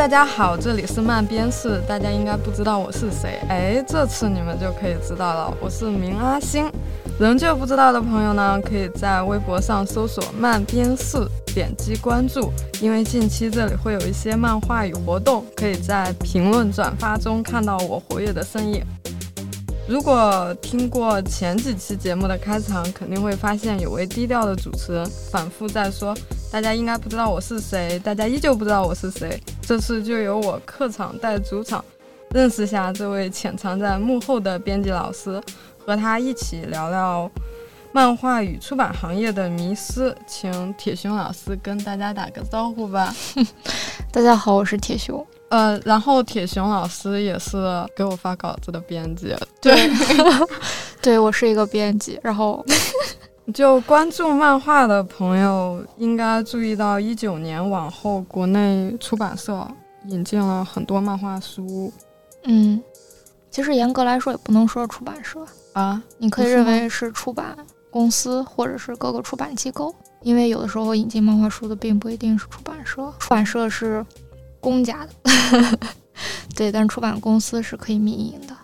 大家好，这里是漫编室，大家应该不知道我是谁，哎，这次你们就可以知道了，我是明阿星。仍旧不知道的朋友呢，可以在微博上搜索“漫编室”，点击关注，因为近期这里会有一些漫画与活动，可以在评论转发中看到我活跃的身影。如果听过前几期节目的开场，肯定会发现有位低调的主持人反复在说：“大家应该不知道我是谁，大家依旧不知道我是谁。”这次就由我客场带主场，认识下这位潜藏在幕后的编辑老师，和他一起聊聊漫画与出版行业的迷思。请铁熊老师跟大家打个招呼吧。大家好，我是铁熊。呃，然后铁熊老师也是给我发稿子的编辑，对，对我是一个编辑。然后，就关注漫画的朋友应该注意到，一九年往后，国内出版社引进了很多漫画书。嗯，其实严格来说也不能说出版社啊，你可以认为是出版公司或者是各个出版机构，因为有的时候引进漫画书的并不一定是出版社，出版社是。公家的，对，但是出版公司是可以民营的。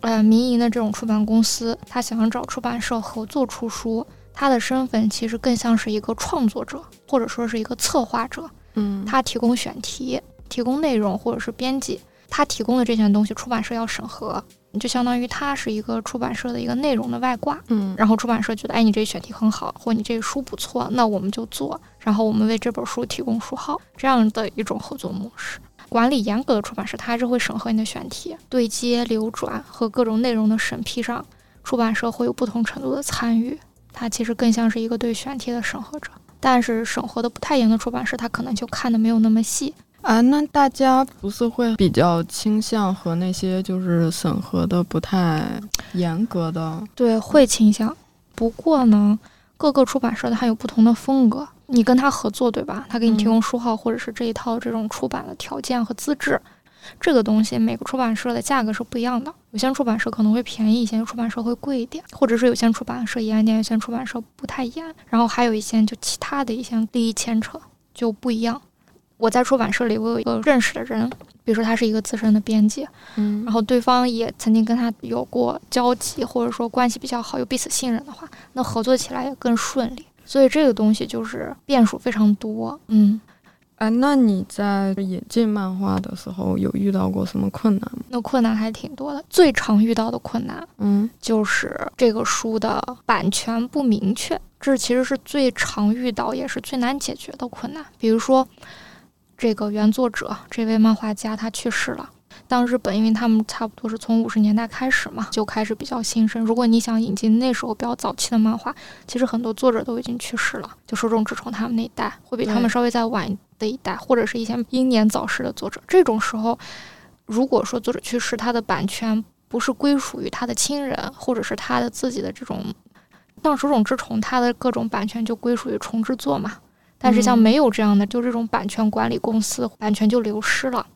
呃，民营的这种出版公司，他想要找出版社合作出书，他的身份其实更像是一个创作者，或者说是一个策划者。嗯，他提供选题，提供内容，或者是编辑，他提供的这些东西，出版社要审核。就相当于他是一个出版社的一个内容的外挂，嗯，然后出版社觉得，哎，你这选题很好，或你这个书不错，那我们就做，然后我们为这本书提供书号，这样的一种合作模式。管理严格的出版社，它还是会审核你的选题、对接、流转和各种内容的审批上，出版社会有不同程度的参与，它其实更像是一个对选题的审核者。但是审核的不太严的出版社，他可能就看的没有那么细。啊，那大家不是会比较倾向和那些就是审核的不太严格的？对，会倾向。不过呢，各个出版社它有不同的风格，你跟他合作，对吧？他给你提供书号或者是这一套这种出版的条件和资质，这个东西每个出版社的价格是不一样的。有些出版社可能会便宜一些，出版社会贵一点，或者是有些出版社严一点，有些出版社不太严。然后还有一些就其他的一些利益牵扯就不一样。我在出版社里，我有一个认识的人，比如说他是一个资深的编辑，嗯，然后对方也曾经跟他有过交集，或者说关系比较好，有彼此信任的话，那合作起来也更顺利。所以这个东西就是变数非常多，嗯，哎，那你在引进漫画的时候有遇到过什么困难吗？那困难还挺多的，最常遇到的困难，嗯，就是这个书的版权不明确，这其实是最常遇到也是最难解决的困难，比如说。这个原作者，这位漫画家他去世了。当日本，因为他们差不多是从五十年代开始嘛，就开始比较兴盛。如果你想引进那时候比较早期的漫画，其实很多作者都已经去世了，就手冢治虫他们那一代，会比他们稍微再晚的一代，或者是一些英年早逝的作者。这种时候，如果说作者去世，他的版权不是归属于他的亲人，或者是他的自己的这种，像手冢治虫，他的各种版权就归属于重制作嘛。但是像没有这样的，就这种版权管理公司，版权就流失了。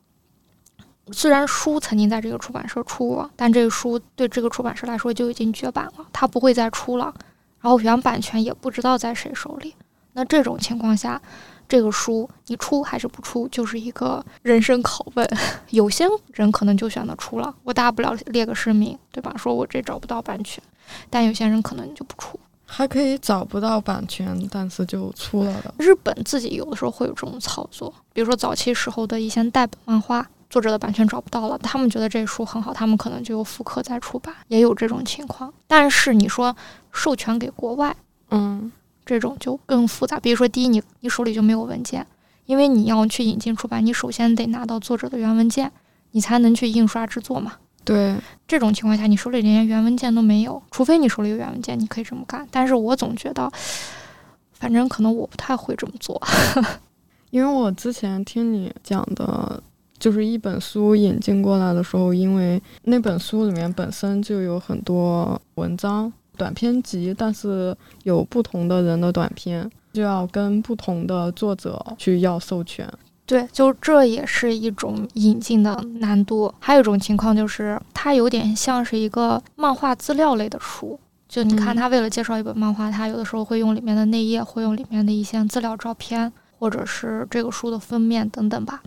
虽然书曾经在这个出版社出过，但这个书对这个出版社来说就已经绝版了，它不会再出了。然后原版权也不知道在谁手里。那这种情况下，这个书你出还是不出，就是一个人生拷问。有些人可能就选择出了，我大不了列个声明，对吧？说我这找不到版权。但有些人可能就不出。还可以找不到版权，但是就出了的。日本自己有的时候会有这种操作，比如说早期时候的一些代本漫画，作者的版权找不到了，他们觉得这书很好，他们可能就复刻再出版，也有这种情况。但是你说授权给国外，嗯，这种就更复杂。比如说，第一，你你手里就没有文件，因为你要去引进出版，你首先得拿到作者的原文件，你才能去印刷制作嘛。对这种情况下，你手里连原文件都没有，除非你手里有原文件，你可以这么干。但是我总觉得，反正可能我不太会这么做，因为我之前听你讲的，就是一本书引进过来的时候，因为那本书里面本身就有很多文章短篇集，但是有不同的人的短篇，就要跟不同的作者去要授权。对，就这也是一种引进的难度。还有一种情况就是，它有点像是一个漫画资料类的书。就你看，嗯他为了介绍一本漫画，他有的时候会用里面的内页，会用里面的一些资料照片，或者是这个书的封面等等吧。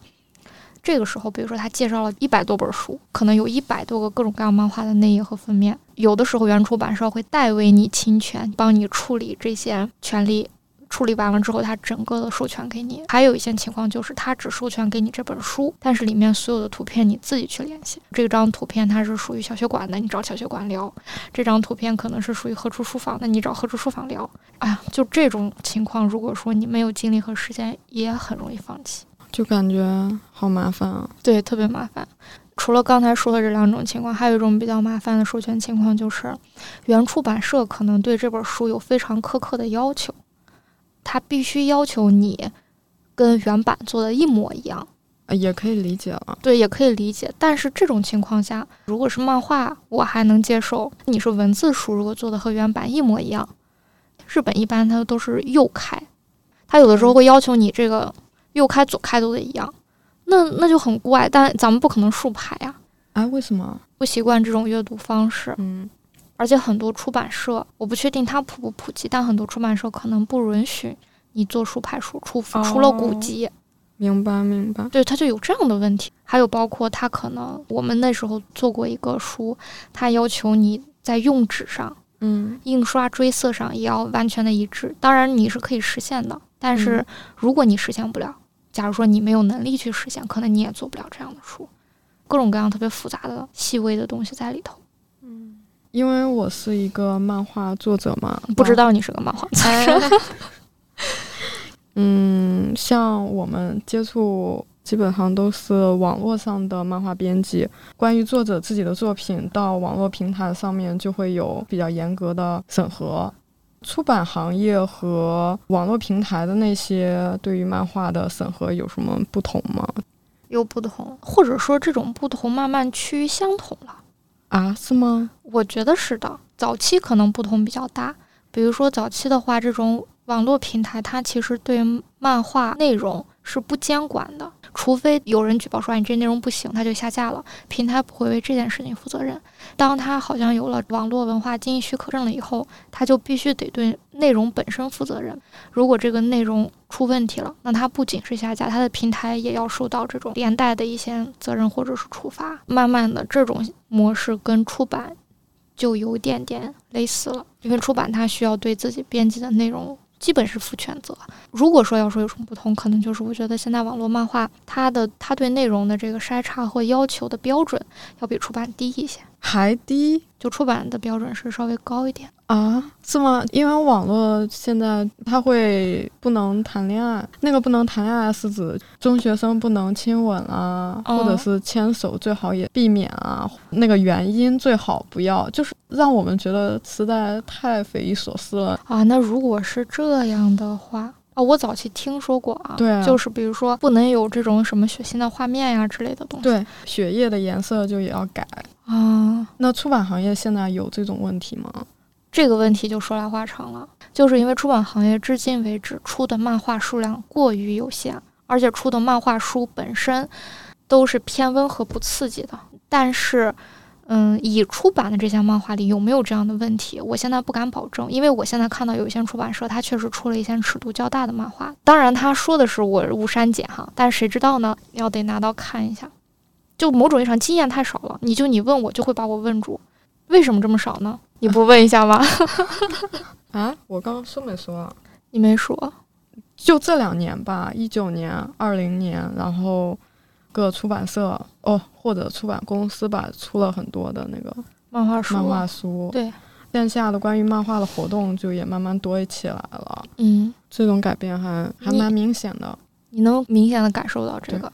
这个时候，比如说他介绍了一百多本书，可能有一百多个各种各样漫画的内页和封面。有的时候，原出版社会代为你侵权，帮你处理这些权利。处理完了之后，他整个的授权给你。还有一些情况就是，他只授权给你这本书，但是里面所有的图片你自己去联系。这张图片它是属于小学馆的，你找小学馆聊；这张图片可能是属于何处书房的，你找何处书房聊。哎呀，就这种情况，如果说你没有精力和时间，也很容易放弃。就感觉好麻烦啊。对，特别麻烦。除了刚才说的这两种情况，还有一种比较麻烦的授权情况，就是原出版社可能对这本书有非常苛刻的要求，他必须要求你跟原版做的一模一样。呃也可以理解了。对，也可以理解。但是这种情况下，如果是漫画，我还能接受；你是文字书，如果做的和原版一模一样，日本一般它都是右开，它有的时候会要求你这个右开、左开都得一样，那那就很怪。但咱们不可能竖排呀、啊，为什么？不习惯这种阅读方式，嗯，而且很多出版社，我不确定它普不普及，但很多出版社可能不允许你做竖排书，除除了古哦籍。明白明白。对，它就有这样的问题。还有包括它可能，我们那时候做过一个书，它要求你在用纸上、嗯印刷追色上也要完全的一致。当然你是可以实现的，但是嗯如果你实现不了，假如说你没有能力去实现，可能你也做不了这样的书。各种各样特别复杂的细微的东西在里头。嗯因为我是一个漫画作者嘛，不知道你是个漫画家，哎 嗯，像我们接触基本上都是网络上的漫画编辑，关于作者自己的作品到网络平台上面就会有比较严格的审核。出版行业和网络平台的那些对于漫画的审核有什么不同吗？有不同，或者说这种不同慢慢趋于相同了。啊，是吗？我觉得是的，早期可能不同比较大。比如说早期的话，这种网络平台它其实对漫画内容是不监管的，除非有人举报说你这内容不行，它就下架了，平台不会为这件事情负责任。当它好像有了网络文化经营许可证了以后，它就必须得对内容本身负责任。如果这个内容出问题了，那它不仅是下架，它的平台也要受到这种连带的一些责任或者是处罚。慢慢的，这种模式跟出版就有点点类似了，因为出版它需要对自己编辑的内容基本是负全责。如果说要说有什么不同，可能就是我觉得现在网络漫画它的它对内容的这个筛查和要求的标准要比出版低一些，还低就出版的标准是稍微高一点。啊？是吗？因为网络现在它会不能谈恋爱，那个不能谈恋爱是指中学生不能亲吻啊，哦或者是牵手，最好也避免啊。那个原因最好不要，就是让我们觉得实在太匪夷所思了。啊，那如果是这样的话，啊，我早期听说过啊，对啊就是比如说不能有这种什么血腥的画面呀之类的东西。对，血液的颜色就也要改。啊，那出版行业现在有这种问题吗？这个问题就说来话长了，就是因为出版行业至今为止出的漫画数量过于有限，而且出的漫画书本身都是偏温和不刺激的。但是，嗯，已出版的这些漫画里有没有这样的问题，我现在不敢保证，因为我现在看到有一些出版社，它确实出了一些尺度较大的漫画。当然，他说的是我无删减哈，但谁知道呢？要得拿到看一下。就某种意义上经验太少了，你就你问我就会把我问住，为什么这么少呢？你不问一下吗？啊，我刚刚说没说啊？你没说，就这两年吧，一九年、二零年，然后各出版社哦，或者出版公司吧，出了很多的那个漫画书，漫画书。对，线下的关于漫画的活动就也慢慢多起来了，嗯，这种改变还还蛮明显的。你能明显的感受到这个，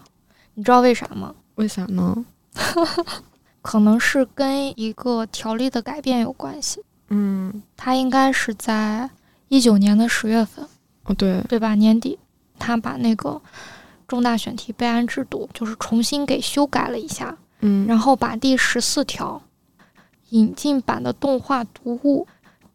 你知道为啥吗？为啥呢？可能是跟一个条例的改变有关系。嗯，他应该是在一九年的十月份，哦对，对吧？年底，他把那个重大选题备案制度就是重新给修改了一下，嗯，然后把第十四条引进版的动画读物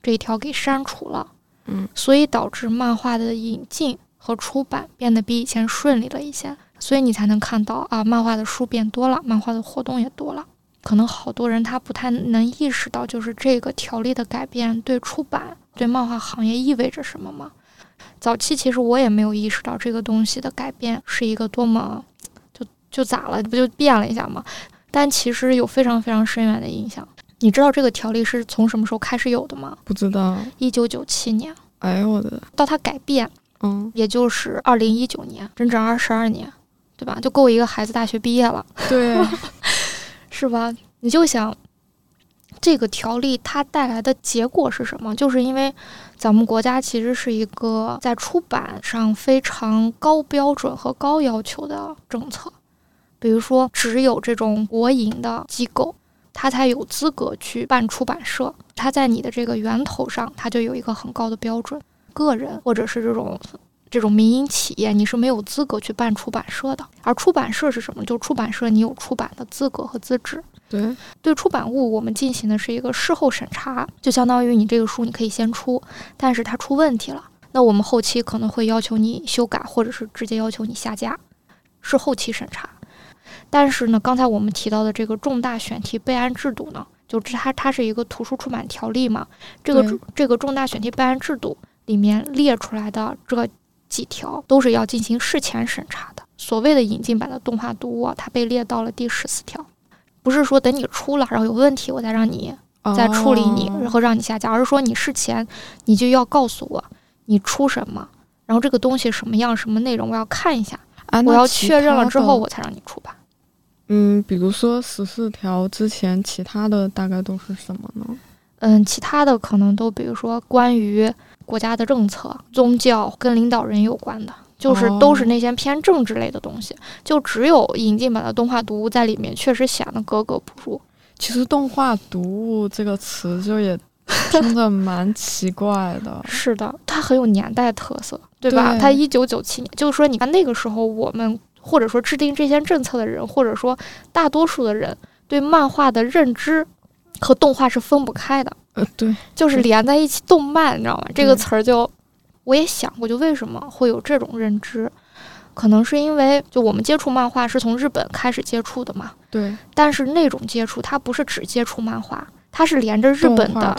这一条给删除了。嗯，所以导致漫画的引进和出版变得比以前顺利了一些，所以你才能看到啊，漫画的书变多了，漫画的活动也多了。可能好多人他不太能意识到，就是这个条例的改变对出版、对漫画行业意味着什么吗？早期其实我也没有意识到这个东西的改变是一个多么就就咋了，不就变了一下吗？但其实有非常非常深远的影响。你知道这个条例是从什么时候开始有的吗？不知道。一九九七年。哎呦我的！到它改变，嗯，也就是二零一九年，整整二十二年，对吧？就够一个孩子大学毕业了。对，是吧？你就想，这个条例它带来的结果是什么？就是因为咱们国家其实是一个在出版上非常高标准和高要求的政策。比如说，只有这种国营的机构，它才有资格去办出版社。它在你的这个源头上，它就有一个很高的标准。个人或者是这种这种民营企业，你是没有资格去办出版社的。而出版社是什么？就出版社，你有出版的资格和资质。对，对出版物，我们进行的是一个事后审查，就相当于你这个书你可以先出，但是它出问题了，那我们后期可能会要求你修改，或者是直接要求你下架，是后期审查。但是呢，刚才我们提到的这个重大选题备案制度呢，就它它是一个图书出版条例嘛，这个这个重大选题备案制度里面列出来的这几条都是要进行事前审查的。所谓的引进版的动画读物，它被列到了第十四条，不是说等你出了然后有问题我再让你再处理你，然后让你下架，而是说你事前你就要告诉我你出什么，然后这个东西什么样什么内容我要看一下，我要确认了之后我才让你出版。嗯，比如说十四条之前，其他的大概都是什么呢？嗯，其他的可能都比如说关于国家的政策、宗教跟领导人有关的，就是都是那些偏政治类的东西。就只有引进版的动画读物在里面，确实显得格格不入。其实“动画读物”这个词就也 听着蛮奇怪的。是的，它很有年代特色，对吧？它一九九七年，就是说，你看那个时候我们。或者说制定这些政策的人，或者说大多数的人对漫画的认知和动画是分不开的。呃，对，就是连在一起，动漫，你知道吗？这个词儿就我也想过，就为什么会有这种认知？可能是因为就我们接触漫画是从日本开始接触的嘛。对。但是那种接触，它不是只接触漫画，它是连着日本的，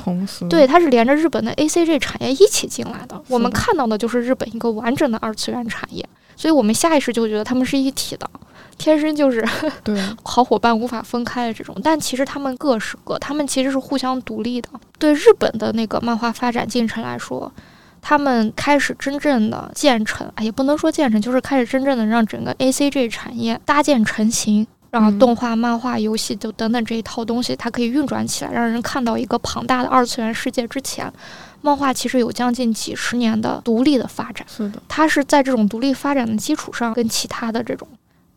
对，它是连着日本的 A C G 产业一起进来的。我们看到的就是日本一个完整的二次元产业。所以我们下意识就觉得他们是一体的，天生就是 对好伙伴无法分开的这种。但其实他们各是各，他们其实是互相独立的。对日本的那个漫画发展进程来说，他们开始真正的建成，也不能说建成，就是开始真正的让整个 A C G 产业搭建成型，让动画、漫画、游戏就等等这一套东西它可以运转起来，让人看到一个庞大的二次元世界之前。漫画其实有将近几十年的独立的发展，是的，它是在这种独立发展的基础上，跟其他的这种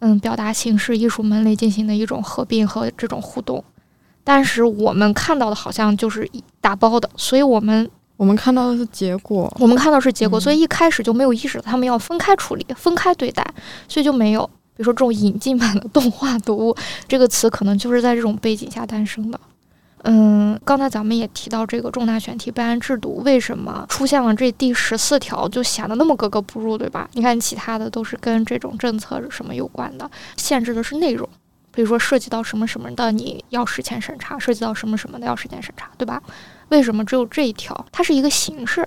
嗯表达形式、艺术门类进行的一种合并和这种互动。但是我们看到的好像就是打包的，所以我们我们看到的是结果，我们看到是结果，所以一开始就没有意识到他们要分开处理、分开对待，所以就没有，比如说这种引进版的动画读物这个词，可能就是在这种背景下诞生的。嗯，刚才咱们也提到这个重大选题备案制度，为什么出现了这第十四条就显得那么格格不入，对吧？你看其他的都是跟这种政策什么有关的，限制的是内容，比如说涉及到什么什么的你要事前审查，涉及到什么什么的要事前审查，对吧？为什么只有这一条？它是一个形式，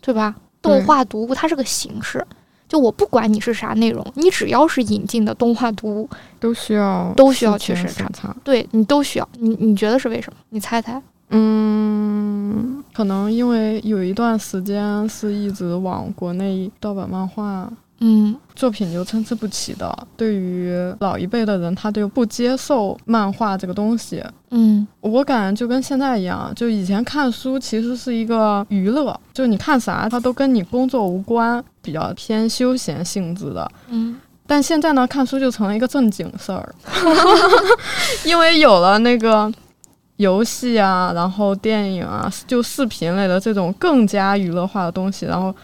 对吧？动画读物它是个形式。就我不管你是啥内容，你只要是引进的动画读物，都需要都需要去审查。对你都需要，你你觉得是为什么？你猜猜？嗯，可能因为有一段时间是一直往国内盗版漫画。嗯，作品就参差不齐的。对于老一辈的人，他就不接受漫画这个东西。嗯，我感觉就跟现在一样，就以前看书其实是一个娱乐，就你看啥，它都跟你工作无关，比较偏休闲性质的。嗯，但现在呢，看书就成了一个正经事儿，因为有了那个游戏啊，然后电影啊，就视频类的这种更加娱乐化的东西，然后。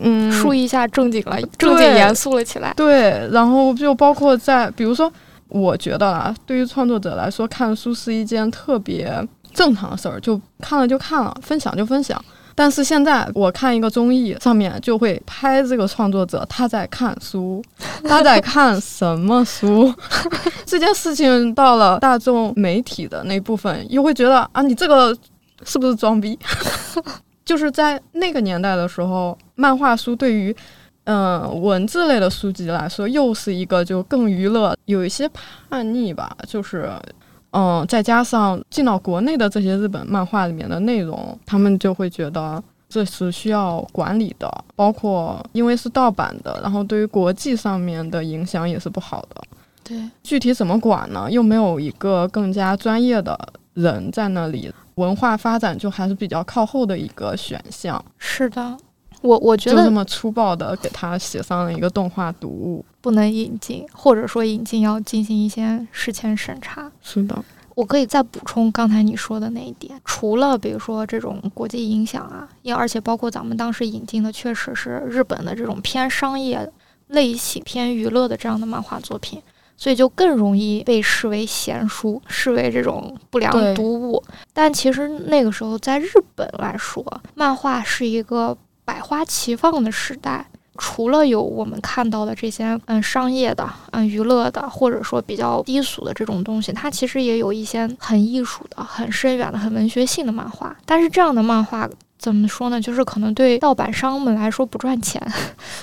嗯，树一下正经了，正经严肃了起来。对，然后就包括在，比如说，我觉得啊，对于创作者来说，看书是一件特别正常的事儿，就看了就看了，分享就分享，但是现在我看一个综艺，上面就会拍这个创作者他在看书，他在看什么书？这件事情到了大众媒体的那部分，又会觉得啊，你这个是不是装逼？就是在那个年代的时候，漫画书对于嗯文字类的书籍来说，又是一个就更娱乐，有一些叛逆吧，就是嗯，再加上进到国内的这些日本漫画里面的内容，他们就会觉得这是需要管理的，包括因为是盗版的，然后对于国际上面的影响也是不好的。对，具体怎么管呢？又没有一个更加专业的人在那里，文化发展就还是比较靠后的一个选项。是的，我我觉得就这么粗暴的给他写上了一个动画读物。不能引进，或者说引进要进行一些事前审查。是的，我可以再补充刚才你说的那一点，除了比如说这种国际影响啊，因而且包括咱们当时引进的确实是日本的这种偏商业类型、偏娱乐的这样的漫画作品，所以就更容易被视为闲书，视为这种不良读物。但其实那个时候在日本来说，漫画是一个百花齐放的时代。除了有我们看到的这些嗯商业的、嗯娱乐的，或者说比较低俗的这种东西，它其实也有一些很艺术的、很深远的、很文学性的漫画。但是这样的漫画怎么说呢？就是可能对盗版商们来说不赚钱，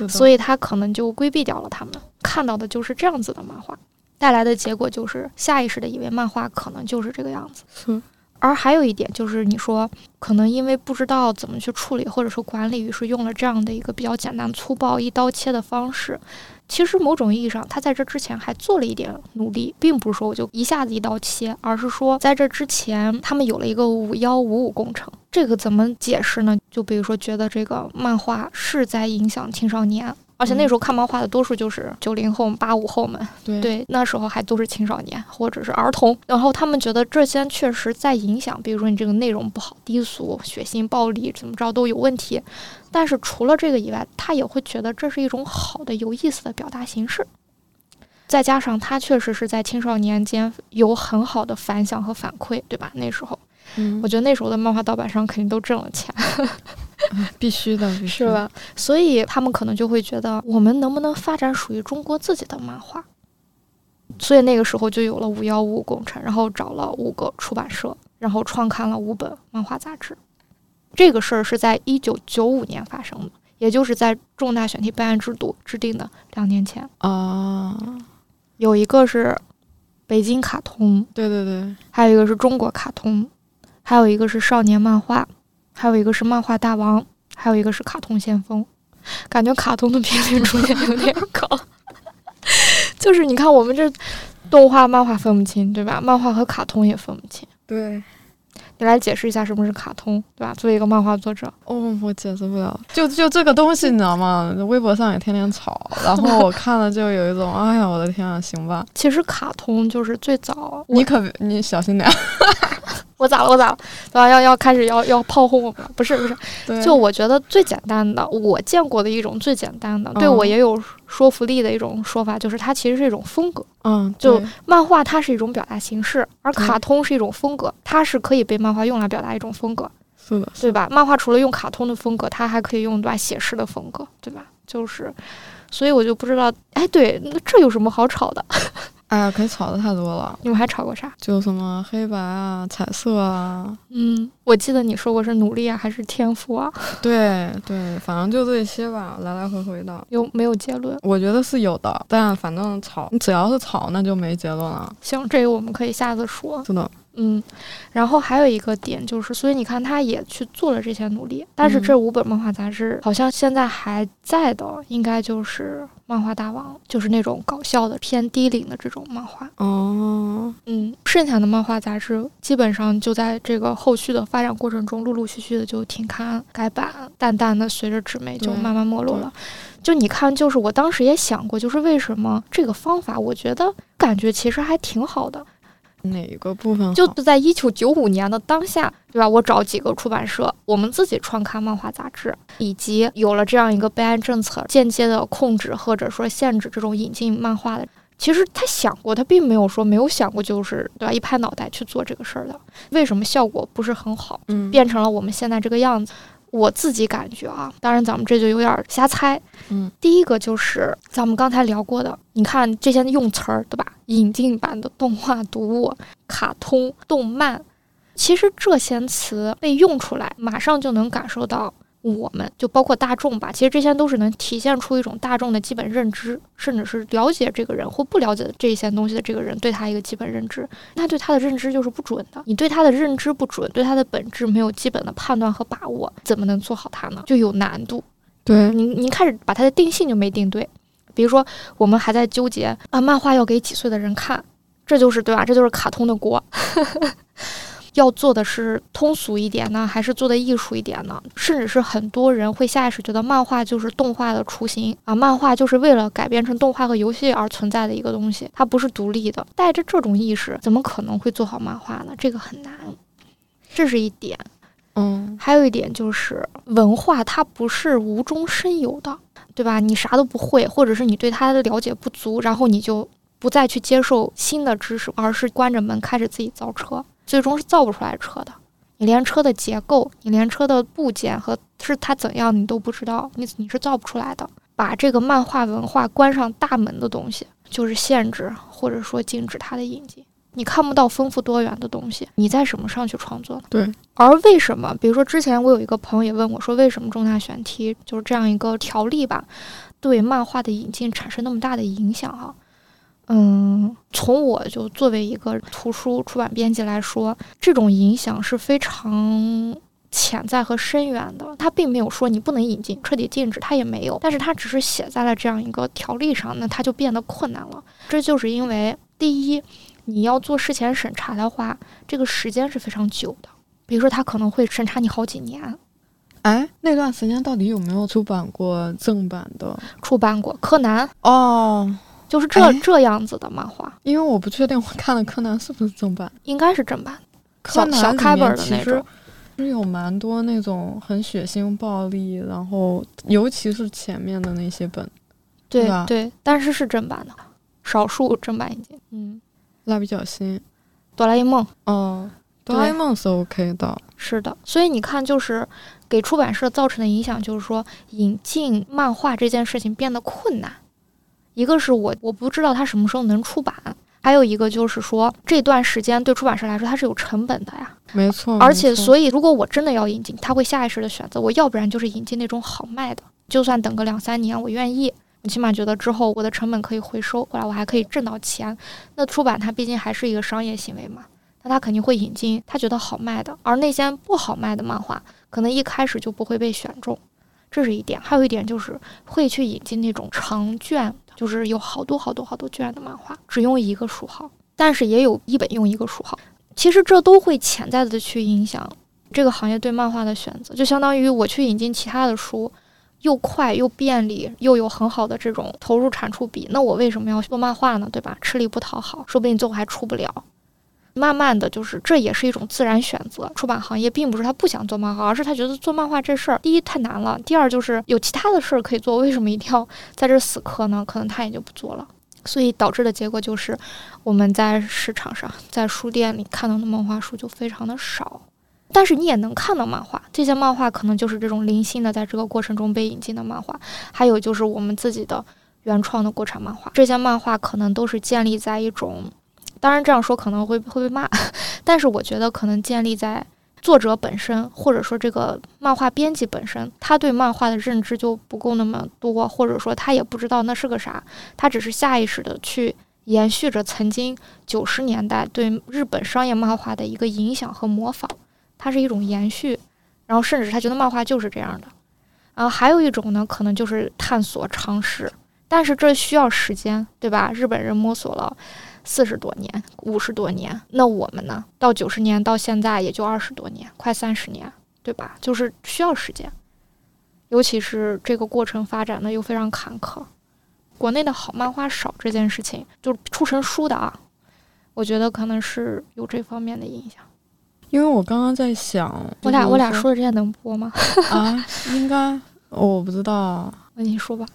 所以他可能就规避掉了他们看到的就是这样子的漫画，带来的结果就是下意识的以为漫画可能就是这个样子。而还有一点就是，你说可能因为不知道怎么去处理或者说管理，于是用了这样的一个比较简单粗暴、一刀切的方式。其实某种意义上，他在这之前还做了一点努力，并不是说我就一下子一刀切，而是说在这之前，他们有了一个五幺五五工程。这个怎么解释呢？就比如说，觉得这个漫画是在影响青少年，而且那时候看漫画的多数就是九零后、八五后们，对对，那时候还都是青少年或者是儿童，然后他们觉得这些确实在影响，比如说你这个内容不好、低俗、血腥、暴力，怎么着都有问题。但是除了这个以外，他也会觉得这是一种好的、有意思的表达形式。再加上他确实是在青少年间有很好的反响和反馈，对吧？那时候，嗯我觉得那时候的漫画盗版商肯定都挣了钱，必须的，必须是吧？？所以他们可能就会觉得，我们能不能发展属于中国自己的漫画？所以那个时候就有了五幺五工程，然后找了五个出版社，然后创刊了五本漫画杂志。这个事儿是在一九九五年发生的，也就是在重大选题备案制度制定的两年前。啊，有一个是北京卡通，对对对，还有一个是中国卡通，还有一个是少年漫画，还有一个是漫画大王，还有一个是卡通先锋。感觉卡通的频率出现有点高，就是你看我们这动画、漫画分不清，对吧？漫画和卡通也分不清。对。你来解释一下什么是卡通，对吧？作为一个漫画作者，哦，我解释不了，就就这个东西，你知道吗？微博上也天天吵，然后我看了就有一种，哎呀，我的天啊，行吧，其实卡通就是最早，你可你小心点，我咋了？我咋了？对吧？要要开始要要炮轰我们了？不是不是，就我觉得最简单的，我见过的一种最简单的，对嗯我也有说服力的一种说法，就是它其实是一种风格。嗯，就漫画它是一种表达形式，而卡通是一种风格，它是可以被漫画用来表达一种风格，是的，对吧？漫画除了用卡通的风格，它还可以用对吧写实的风格，对吧？就是，所以我就不知道，哎，对，那这有什么好吵的？哎呀，可以吵的太多了，你们还吵过啥？就什么黑白啊、彩色啊，嗯，我记得你说过是努力啊，还是天赋啊？对对，反正就这些吧，来来回回的。有没有结论？我觉得是有的，但反正吵，你只要是吵，那就没结论了。行，这个我们可以下次说。是的，嗯，然后还有一个点就是，所以你看，他也去做了这些努力，但是嗯这五本漫画杂志好像现在还在的，应该就是《漫画大王》，就是那种搞笑的、偏低龄的这种漫画。哦，嗯，剩下的漫画杂志基本上就在这个后续的发展过程中，陆陆续续的就停刊、改版，淡淡的随着纸媒就慢慢没落了。就你看，就是我当时也想过，就是为什么这个方法，我觉得感觉其实还挺好的。哪一个部分就是在一九九五年的当下，对吧？我找几个出版社，我们自己创刊漫画杂志，以及有了这样一个备案政策，间接的控制或者说限制这种引进漫画的。其实他想过，他并没有说没有想过，就是对吧？一拍脑袋去做这个事儿的。为什么效果不是很好，嗯，变成了我们现在这个样子？我自己感觉啊，当然咱们这就有点瞎猜。嗯，第一个就是咱们刚才聊过的，你看这些用词儿，对吧？引进版的动画、读物、卡通、动漫，其实这些词被用出来，马上就能感受到。我们就包括大众吧，其实这些都是能体现出一种大众的基本认知，甚至是了解这个人或不了解这些东西的这个人对他一个基本认知。那对他的认知就是不准的，你对他的认知不准，对他的本质没有基本的判断和把握，怎么能做好它呢？就有难度。对，您您开始把它的定性就没定对。比如说，我们还在纠结啊，漫画要给几岁的人看，这就是对吧？这就是卡通的锅。要做的是通俗一点呢，还是做的艺术一点呢？甚至是很多人会下意识觉得漫画就是动画的雏形啊，漫画就是为了改编成动画和游戏而存在的一个东西，它不是独立的。带着这种意识，怎么可能会做好漫画呢？这个很难，这是一点。嗯，还有一点就是文化它不是无中生有的，对吧？你啥都不会，或者是你对它的了解不足，然后你就不再去接受新的知识，而是关着门开始自己造车。最终是造不出来车的。你连车的结构，你连车的部件和是它怎样，你都不知道，你你是造不出来的。把这个漫画文化关上大门的东西，就是限制或者说禁止它的引进。你看不到丰富多元的东西，你在什么上去创作？对。而为什么？比如说之前我有一个朋友也问我说，为什么重大选题就是这样一个条例吧，对漫画的引进产生那么大的影响？哈。嗯，从我就作为一个图书出版编辑来说，这种影响是非常潜在和深远的。他并没有说你不能引进，彻底禁止，他也没有。但是他只是写在了这样一个条例上，那他就变得困难了。这就是因为，第一，你要做事前审查的话，这个时间是非常久的。比如说，他可能会审查你好几年。哎，那段时间到底有没有出版过正版的？出版过《柯南》哦。就是这这样子的漫画，因为我不确定我看的柯南是不是正版，应该是正版。柯南小开本的那种，是有蛮多那种很血腥暴力，然后尤其是前面的那些本，对？对，但是是正版的，少数正版引进。嗯，蜡笔小新，哆啦 A 梦，哦，哆啦 A 梦是 OK 的，是的。所以你看，就是给出版社造成的影响，就是说引进漫画这件事情变得困难。一个是我我不知道它什么时候能出版，还有一个就是说这段时间对出版社来说它是有成本的呀，没错。而且所以如果我真的要引进，他会下意识的选择我要不然就是引进那种好卖的，就算等个两三年我愿意，我起码觉得之后我的成本可以回收，后来我还可以挣到钱。那出版它毕竟还是一个商业行为嘛，那他肯定会引进他觉得好卖的，而那些不好卖的漫画可能一开始就不会被选中，这是一点。还有一点就是会去引进那种长卷。就是有好多好多好多卷的漫画，只用一个书号，但是也有一本用一个书号。其实这都会潜在的去影响这个行业对漫画的选择，就相当于我去引进其他的书，又快又便利，又有很好的这种投入产出比，那我为什么要做漫画呢？对吧？吃力不讨好，说不定最后还出不了。慢慢的就是这也是一种自然选择。出版行业并不是他不想做漫画，而是他觉得做漫画这事儿，第一太难了，第二就是有其他的事儿可以做，为什么一定要在这死磕呢？可能他也就不做了。所以导致的结果就是，我们在市场上，在书店里看到的漫画书就非常的少。但是你也能看到漫画，这些漫画可能就是这种零星的，在这个过程中被引进的漫画，还有就是我们自己的原创的国产漫画。这些漫画可能都是建立在一种。当然这样说可能会会被骂，但是我觉得可能建立在作者本身，或者说这个漫画编辑本身，他对漫画的认知就不够那么多，或者说他也不知道那是个啥，他只是下意识的去延续着曾经九十年代对日本商业漫画的一个影响和模仿，它是一种延续，然后甚至他觉得漫画就是这样的。啊，还有一种呢，可能就是探索尝试，但是这需要时间，对吧？日本人摸索了。四十多年，五十多年，那我们呢？到九十年到现在也就二十多年，快三十年，对吧？就是需要时间，尤其是这个过程发展的又非常坎坷。国内的好漫画少这件事情，就出成书的啊，我觉得可能是有这方面的影响。因为我刚刚在想，我俩我俩说的这些能播吗？啊，应该，我不知道。那你说吧。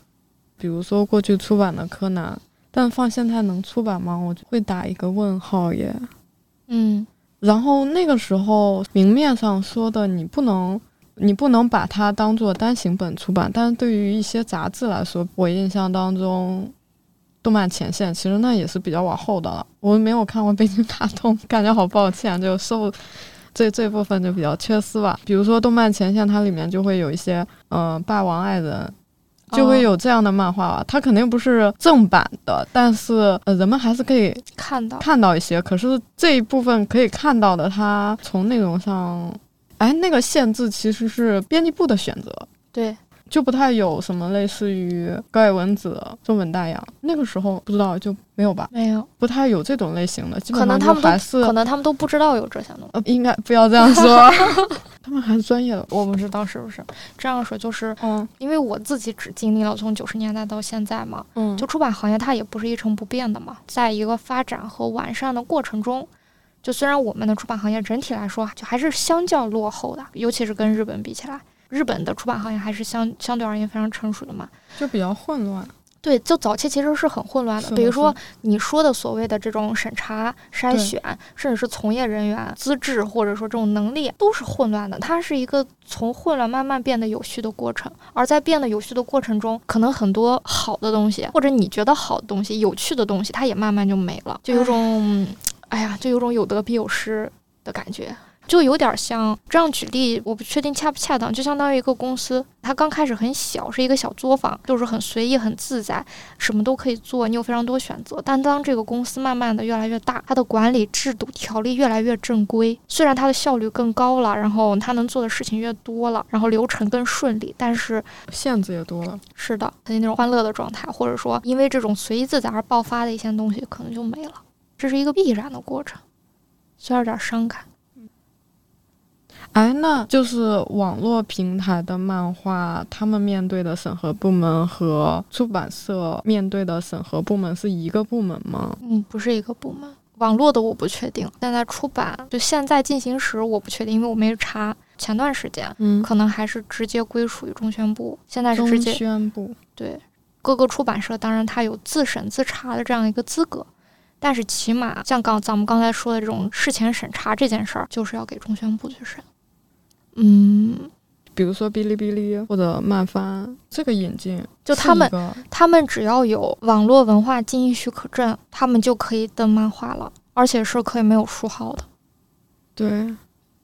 比如说过去出版的柯南。但放现在能出版吗？我会打一个问号耶。嗯，然后那个时候明面上说的你不能你不能把它当做单行本出版，但是对于一些杂志来说，我印象当中，动漫前线其实那也是比较往后的了。我没有看过北京大通，感觉好抱歉，就受这这部分就比较缺失吧。比如说动漫前线，它里面就会有一些，嗯，霸王爱人。就会有这样的漫画吧，它肯定不是正版的，但是呃，人们还是可以看到看到一些。可是这一部分可以看到的，它从内容上，哎，那个限制其实是编辑部的选择。对。就不太有什么类似于高野文子、中本大洋，那个时候不知道就没有吧？没有，不太有这种类型的。可能他们还是可能他们都不知道有这些东西。呃，应该不要这样说，他们还是专业的。我不知道是不是这样说，就是嗯，因为我自己只经历了从九十年代到现在嘛，嗯，就出版行业它也不是一成不变的嘛，在一个发展和完善的过程中，就虽然我们的出版行业整体来说就还是相较落后的，尤其是跟日本比起来。日本的出版行业还是相相对而言非常成熟的嘛，就比较混乱。对，就早期其实是很混乱的。比如说你说的所谓的这种审查、筛选，甚至是从业人员资质或者说这种能力，都是混乱的。它是一个从混乱慢慢变得有序的过程。而在变得有序的过程中，可能很多好的东西，或者你觉得好的东西、有趣的东西，它也慢慢就没了，就有种，哎呀，就有种有得必有失的感觉。就有点像这样举例，我不确定恰不恰当。就相当于一个公司，它刚开始很小，是一个小作坊，就是很随意、很自在，什么都可以做，你有非常多选择。但当这个公司慢慢的越来越大，它的管理制度、条例越来越正规，虽然它的效率更高了，然后它能做的事情越多了，然后流程更顺利，但是限制也多了。是的，它那种欢乐的状态，或者说因为这种随意自在而爆发的一些东西，可能就没了。这是一个必然的过程，虽然有点伤感。哎，那就是网络平台的漫画，他们面对的审核部门和出版社面对的审核部门是一个部门吗？嗯，不是一个部门。网络的我不确定，但在出版就现在进行时我不确定，因为我没查。前段时间，嗯，可能还是直接归属于中宣部，现在是直接宣部。对，各个出版社当然它有自审自查的这样一个资格，但是起码像刚咱们刚才说的这种事前审查这件事儿，就是要给中宣部去审。嗯，比如说哔哩哔哩或者漫翻这个引进，就他们他们只要有网络文化经营许可证，他们就可以登漫画了，而且是可以没有书号的。对，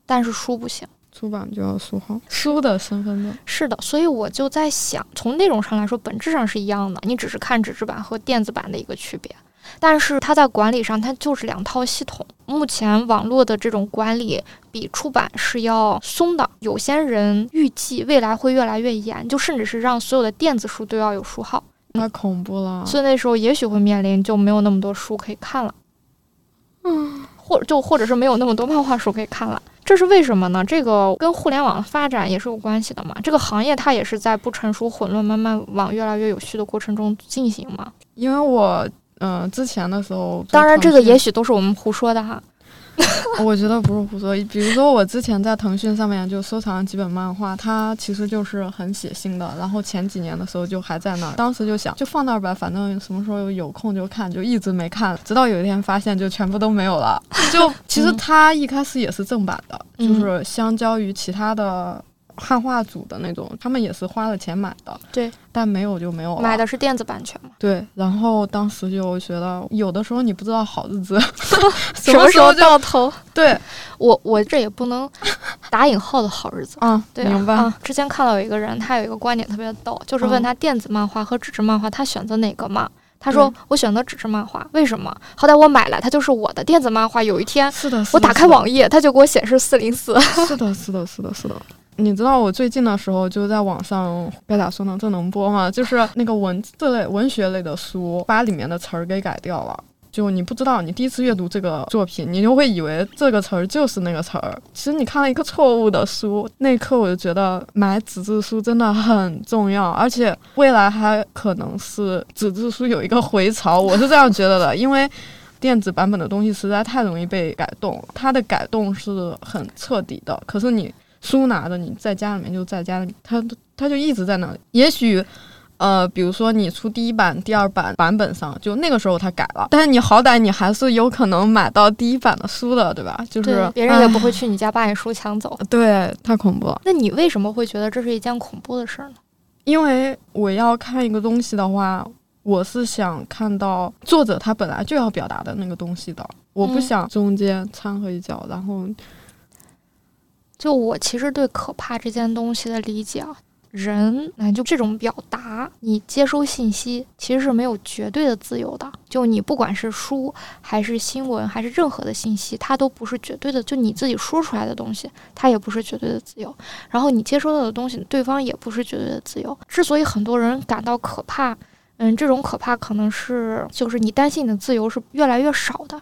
但是书不行，出版就要书号，书的身份证。是的，所以我就在想，从内容上来说，本质上是一样的，你只是看纸质版和电子版的一个区别。但是它在管理上，它就是两套系统。目前网络的这种管理比出版是要松的，有些人预计未来会越来越严，就甚至是让所有的电子书都要有书号，那恐怖了。所以那时候也许会面临就没有那么多书可以看了，嗯，或就或者是没有那么多漫画书可以看了。这是为什么呢？这个跟互联网的发展也是有关系的嘛。这个行业它也是在不成熟、混乱、慢慢往越来越有序的过程中进行嘛。因为我。嗯，之前的时候，当然这个也许都是我们胡说的哈。我觉得不是胡说，比如说我之前在腾讯上面就收藏了几本漫画，它其实就是很写腥的。然后前几年的时候就还在那儿，当时就想就放那儿吧，反正什么时候有空就看，就一直没看，直到有一天发现就全部都没有了。就其实它一开始也是正版的，就是相较于其他的。汉化组的那种，他们也是花了钱买的，对，但没有就没有了。买的是电子版权嘛？对，然后当时就觉得，有的时候你不知道好日子 什么时候到头。对我，我这也不能 打引号的好日子啊。对，明白。之前看到有一个人，他有一个观点特别逗，就是问他电子漫画和纸质漫画，他选择哪个嘛？他说：“我选择纸质漫画，为什么？好歹我买了，它就是我的电子漫画。有一天，是的，我打开网页，它就给我显示四零四。是的，是的，是的，是的。”你知道我最近的时候就在网上该咋说呢？这能播吗？就是 那个文字类、文学类的书，把里面的词儿给改掉了。就你不知道，你第一次阅读这个作品，你就会以为这个词儿就是那个词儿。其实你看了一个错误的书，那一刻我就觉得买纸质书真的很重要，而且未来还可能是纸质书有一个回潮。我是这样觉得的，因为电子版本的东西实在太容易被改动，它的改动是很彻底的。可是你。书拿的，你在家里面就在家里，它它就一直在那里。也许，呃，比如说你出第一版、第二版版本上，就那个时候他改了，但是你好歹你还是有可能买到第一版的书的，对吧？就是别人也不会去你家把你书抢走。对，太恐怖了。那你为什么会觉得这是一件恐怖的事呢？因为我要看一个东西的话，我是想看到作者他本来就要表达的那个东西的，我不想中间掺和一脚，然后。就我其实对可怕这件东西的理解啊，人那就这种表达，你接收信息其实是没有绝对的自由的。就你不管是书还是新闻还是任何的信息，它都不是绝对的。就你自己说出来的东西，它也不是绝对的自由。然后你接收到的东西，对方也不是绝对的自由。之所以很多人感到可怕，嗯，这种可怕可能是就是你担心你的自由是越来越少的。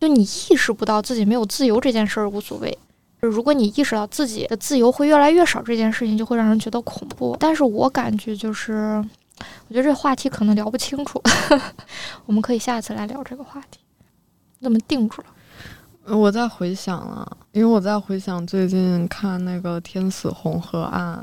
就你意识不到自己没有自由这件事儿无所谓。如果你意识到自己的自由会越来越少，这件事情就会让人觉得恐怖。但是我感觉就是，我觉得这话题可能聊不清楚，我们可以下次来聊这个话题。怎么定住了？我在回想啊，因为我在回想最近看那个《天死红河岸》。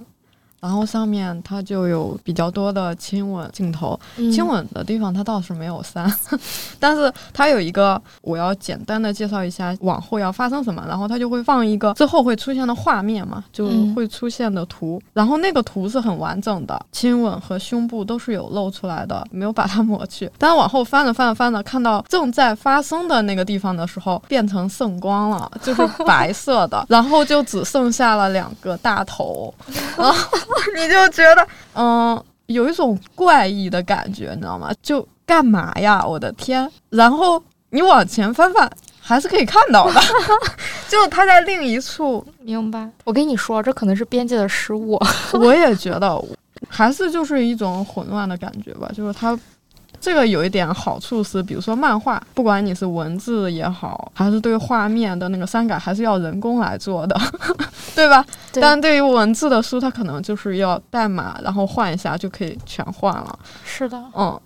然后上面它就有比较多的亲吻镜头，亲吻的地方它倒是没有删，但是它有一个我要简单的介绍一下往后要发生什么，然后它就会放一个之后会出现的画面嘛，就会出现的图，然后那个图是很完整的，亲吻和胸部都是有露出来的，没有把它抹去。但往后翻着翻着翻着，看到正在发生的那个地方的时候，变成圣光了，就是白色的，然后就只剩下了两个大头，然后。你就觉得，嗯，有一种怪异的感觉，你知道吗？就干嘛呀？我的天！然后你往前翻翻，还是可以看到的，就他在另一处。明白？我跟你说，这可能是编辑的失误。我也觉得，还是就是一种混乱的感觉吧，就是他。这个有一点好处是，比如说漫画，不管你是文字也好，还是对画面的那个删改，还是要人工来做的，对吧？但对于文字的书，它可能就是要代码，然后换一下就可以全换了。是的，嗯，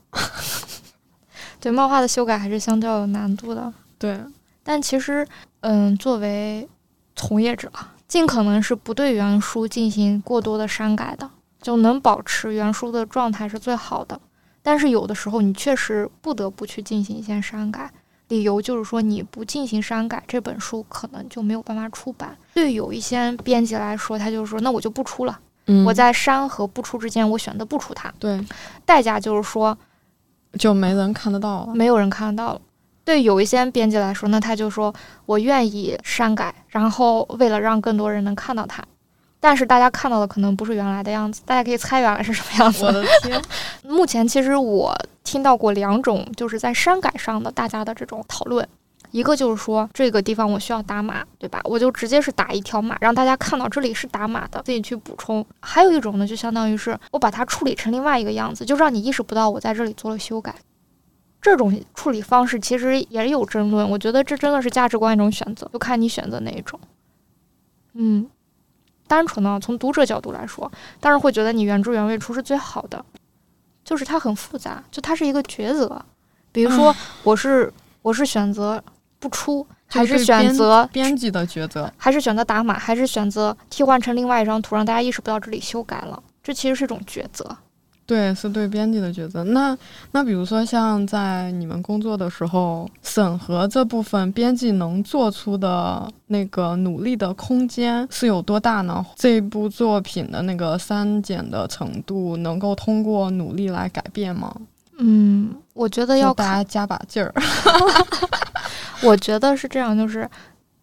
对，漫画的修改还是相较有难度的。对，但其实，嗯，作为从业者，尽可能是不对原书进行过多的删改的，就能保持原书的状态是最好的。但是有的时候你确实不得不去进行一些删改，理由就是说你不进行删改，这本书可能就没有办法出版。对有一些编辑来说，他就是说那我就不出了，我在删和不出之间，我选择不出它。对，代价就是说就没人看得到了，没有人看得到了。对有一些编辑来说，那他就说我愿意删改，然后为了让更多人能看到它。但是大家看到的可能不是原来的样子，大家可以猜原来是什么样子。我的天！目前其实我听到过两种，就是在删改上的大家的这种讨论。一个就是说这个地方我需要打码，对吧？我就直接是打一条码，让大家看到这里是打码的，自己去补充。还有一种呢，就相当于是我把它处理成另外一个样子，就让你意识不到我在这里做了修改。这种处理方式其实也有争论，我觉得这真的是价值观一种选择，就看你选择哪一种。嗯。单纯的从读者角度来说，当然会觉得你原汁原味出是最好的，就是它很复杂，就它是一个抉择。比如说，我是我是选择不出，还是选择编辑的抉择，还是选择打码，还是选择替换成另外一张图，让大家意识不到这里修改了，这其实是一种抉择。对，是对编辑的抉择。那那比如说，像在你们工作的时候，审核这部分，编辑能做出的那个努力的空间是有多大呢？这部作品的那个删减的程度，能够通过努力来改变吗？嗯，我觉得要大家加把劲儿。我觉得是这样，就是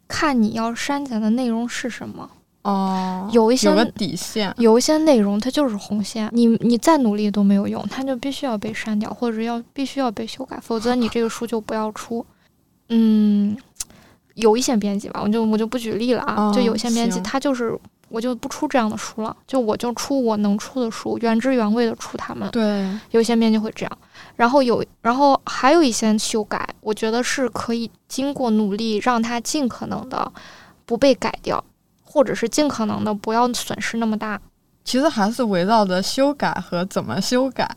看你要删减的内容是什么。哦，有一些有个底线，有一些内容它就是红线，你你再努力都没有用，它就必须要被删掉，或者要必须要被修改，否则你这个书就不要出。嗯，有一些编辑吧，我就我就不举例了啊，就有些编辑他就是我就不出这样的书了，就我就出我能出的书，原汁原味的出他们。对，有些编辑会这样，然后有然后还有一些修改，我觉得是可以经过努力让它尽可能的不被改掉。或者是尽可能的不要损失那么大，其实还是围绕着修改和怎么修改，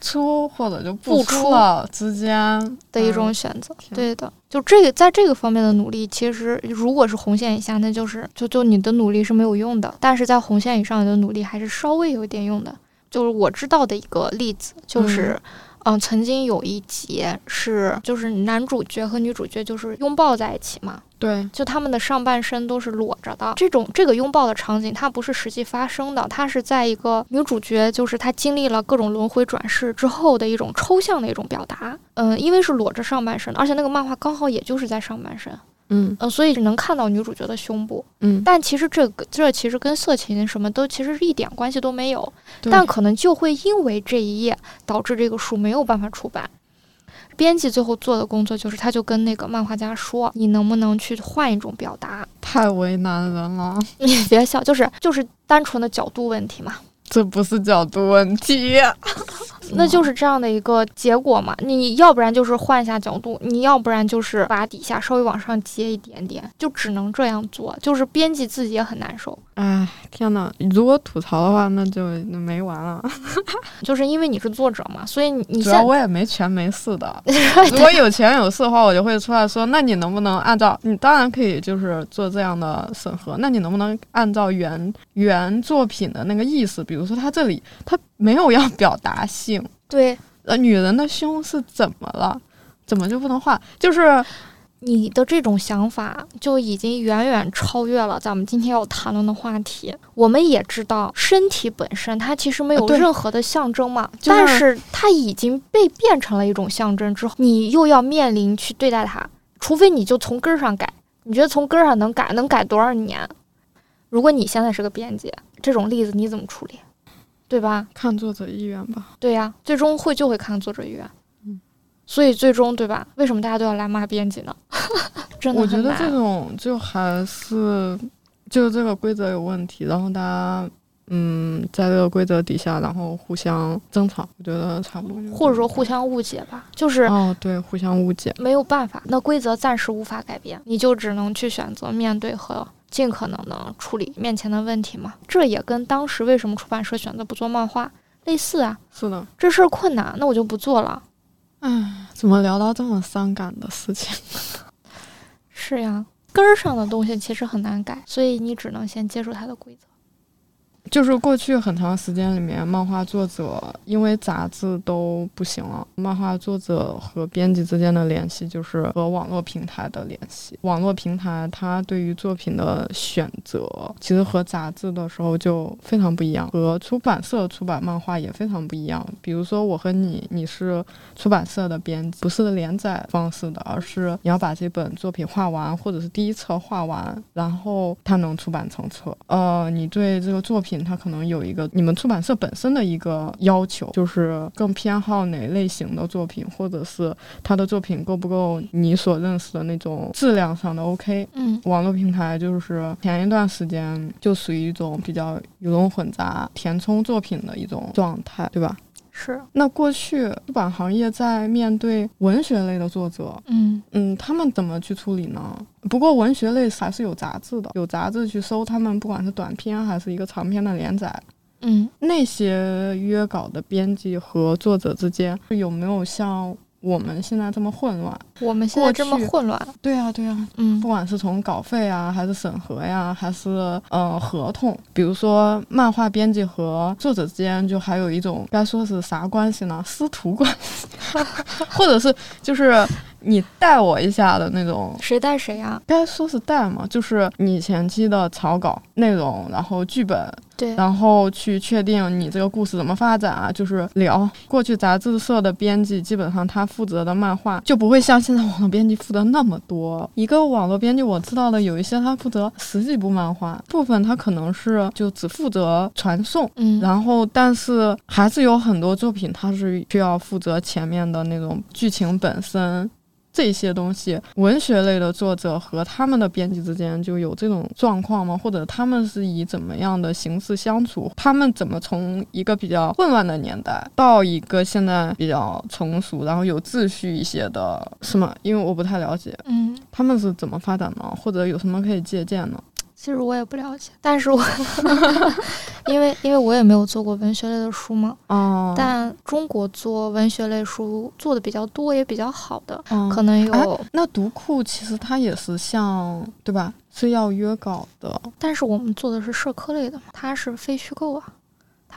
出或者就不出之间的一种选择。对的，就这个在这个方面的努力，其实如果是红线以下，那就是就就你的努力是没有用的；但是在红线以上，你的努力还是稍微有一点用的。就是我知道的一个例子，就是。嗯，曾经有一集是，就是男主角和女主角就是拥抱在一起嘛，对，就他们的上半身都是裸着的。这种这个拥抱的场景，它不是实际发生的，它是在一个女主角就是她经历了各种轮回转世之后的一种抽象的一种表达。嗯，因为是裸着上半身，而且那个漫画刚好也就是在上半身。嗯。嗯，所以能看到女主角的胸部，嗯，但其实这个这其实跟色情什么都其实是一点关系都没有，但可能就会因为这一页导致这个书没有办法出版。编辑最后做的工作就是，他就跟那个漫画家说：“你能不能去换一种表达？太为难人了？”你别笑，就是就是单纯的角度问题嘛，这不是角度问题，那就是这样的一个结果嘛。你要不然就是换一下角度，你要不然就是把底下稍微往上接一点点，就只能这样做。就是编辑自己也很难受。哎，天呐，如果吐槽的话，那就那没完了。就是因为你是作者嘛，所以你你主要我也没权没势的，如果有权有势的话，我就会出来说，那你能不能按照你当然可以就是做这样的审核，那你能不能按照原原作品的那个意思，比如说他这里他没有要表达性，对呃，女人的胸是怎么了？怎么就不能画？就是你的这种想法就已经远远超越了咱们今天要谈论的话题。我们也知道，身体本身它其实没有任何的象征嘛，就是但是它已经被变成了一种象征之后，你又要面临去对待它，除非你就从根儿上改。你觉得从根儿上能改，能改多少年？如果你现在是个编辑，这种例子你怎么处理？对吧？看作者意愿吧。对呀、最终会就会看作者意愿。嗯，所以最终对吧？为什么大家都要来骂编辑呢？真的我觉得这种就还是就这个规则有问题，然后大家嗯在这个规则底下，然后互相争吵，我觉得差不多。或者说互相误解吧，就是哦，对，互相误解。没有办法，那规则暂时无法改变，你就只能去选择面对和尽可能的处理面前的问题嘛。这也跟当时为什么出版社选择不做漫画类似啊，是的，这事儿困难，那我就不做了。唉，怎么聊到这么伤感的事情？是呀，根儿上的东西其实很难改，所以你只能先接受它的规则。就是过去很长时间里面，漫画作者因为杂志都不行了，漫画作者和编辑之间的联系就是和网络平台的联系。网络平台它对于作品的选择，其实和杂志的时候就非常不一样，和出版社出版漫画也非常不一样。比如说我和你，你是出版社的编辑，不是连载方式的，而是你要把这本作品画完，或者是第一册画完，然后它能出版成册。呃，你对这个作品，它可能有一个你们出版社本身的一个要求，就是更偏好哪类型的作品，或者是他的作品够不够你所认识的那种质量上的 OK。嗯网络平台就是前一段时间就属于一种比较鱼龙混杂、填充作品的一种状态，对吧？是，那过去出版行业在面对文学类的作者，嗯。嗯，他们怎么去处理呢？不过文学类还是有杂志的，有杂志去搜他们，不管是短篇还是一个长篇的连载，嗯。那些约稿的编辑和作者之间有没有像我们现在这么混乱？我们现在这么混乱，对啊，对啊，嗯不管是从稿费啊，还是审核呀，还是呃合同，比如说漫画编辑和作者之间，就还有一种该说是啥关系呢？师徒关系，或者是就是你带我一下的那种。谁带谁呀、该说是带嘛，就是你前期的草稿内容，然后剧本，对，然后去确定你这个故事怎么发展啊，就是聊。过去杂志社的编辑基本上他负责的漫画就不会像现在网络编辑负责那么多。一个网络编辑我知道的有一些他负责十几部漫画，部分他可能是就只负责传送。嗯，然后，但是还是有很多作品，他是需要负责前面的那种剧情本身这些东西。文学类的作者和他们的编辑之间就有这种状况吗？或者他们是以怎么样的形式相处？他们怎么从一个比较混乱的年代到一个现在比较成熟，然后有秩序一些的，是吗？因为我不太了解嗯，他们是怎么发展呢，或者有什么可以借鉴呢？其实我也不了解，但是我因为因为我也没有做过文学类的书嘛，哦，但中国做文学类书做的比较多，也比较好的，嗯可能有，哎那读库其实它也是像对吧？是要约稿的。但是我们做的是社科类的嘛，它是非虚构啊，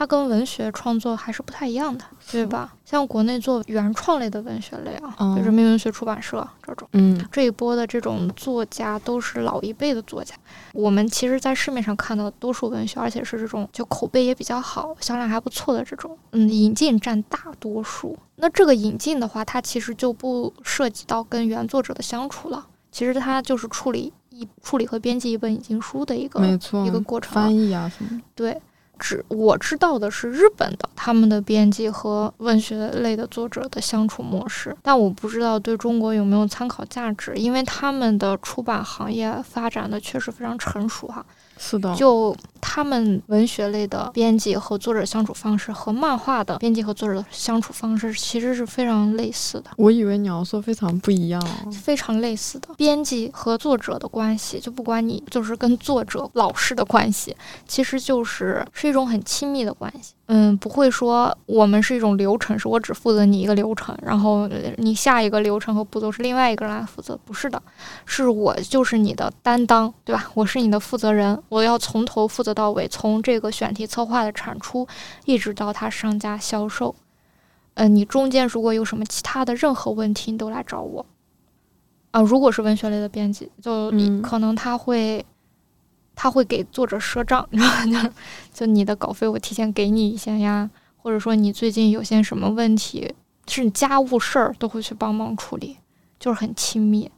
它跟文学创作还是不太一样的，对吧？像国内做原创类的文学类啊，嗯比如人民文学出版社这种。嗯这一波的这种作家都是老一辈的作家，我们其实，在市面上看到的多数文学，而且是这种就口碑也比较好、销量还不错的这种，嗯，引进占大多数。那这个引进的话，它其实就不涉及到跟原作者的相处了，其实它就是处理一处理和编辑一本引进书的一个没错，一个过程翻译啊什么的。对。只我知道的是日本的他们的编辑和文学类的作者的相处模式，但我不知道对中国有没有参考价值，因为他们的出版行业发展的确实非常成熟哈。是的，就他们文学类的编辑和作者相处方式和漫画的编辑和作者的相处方式其实是非常类似的。我以为你要说非常不一样。非常类似的编辑和作者的关系，就不管你就是跟作者、老师的关系，其实就是是一种很亲密的关系。嗯，不会说我们是一种流程，是我只负责你一个流程，然后呃你下一个流程和步骤是另外一个人来负责，不是的，是我就是你的担当，对吧？我是你的负责人，我要从头负责到尾，从这个选题策划的产出，一直到它上架销售。嗯，你中间如果有什么其他的任何问题，你都来找我。啊，如果是文学类的编辑，就你嗯可能他会，他会给作者赊账，然后就就你的稿费我提前给你一些呀，或者说你最近有些什么问题，是你家务事儿都会去帮忙处理，就是很亲密。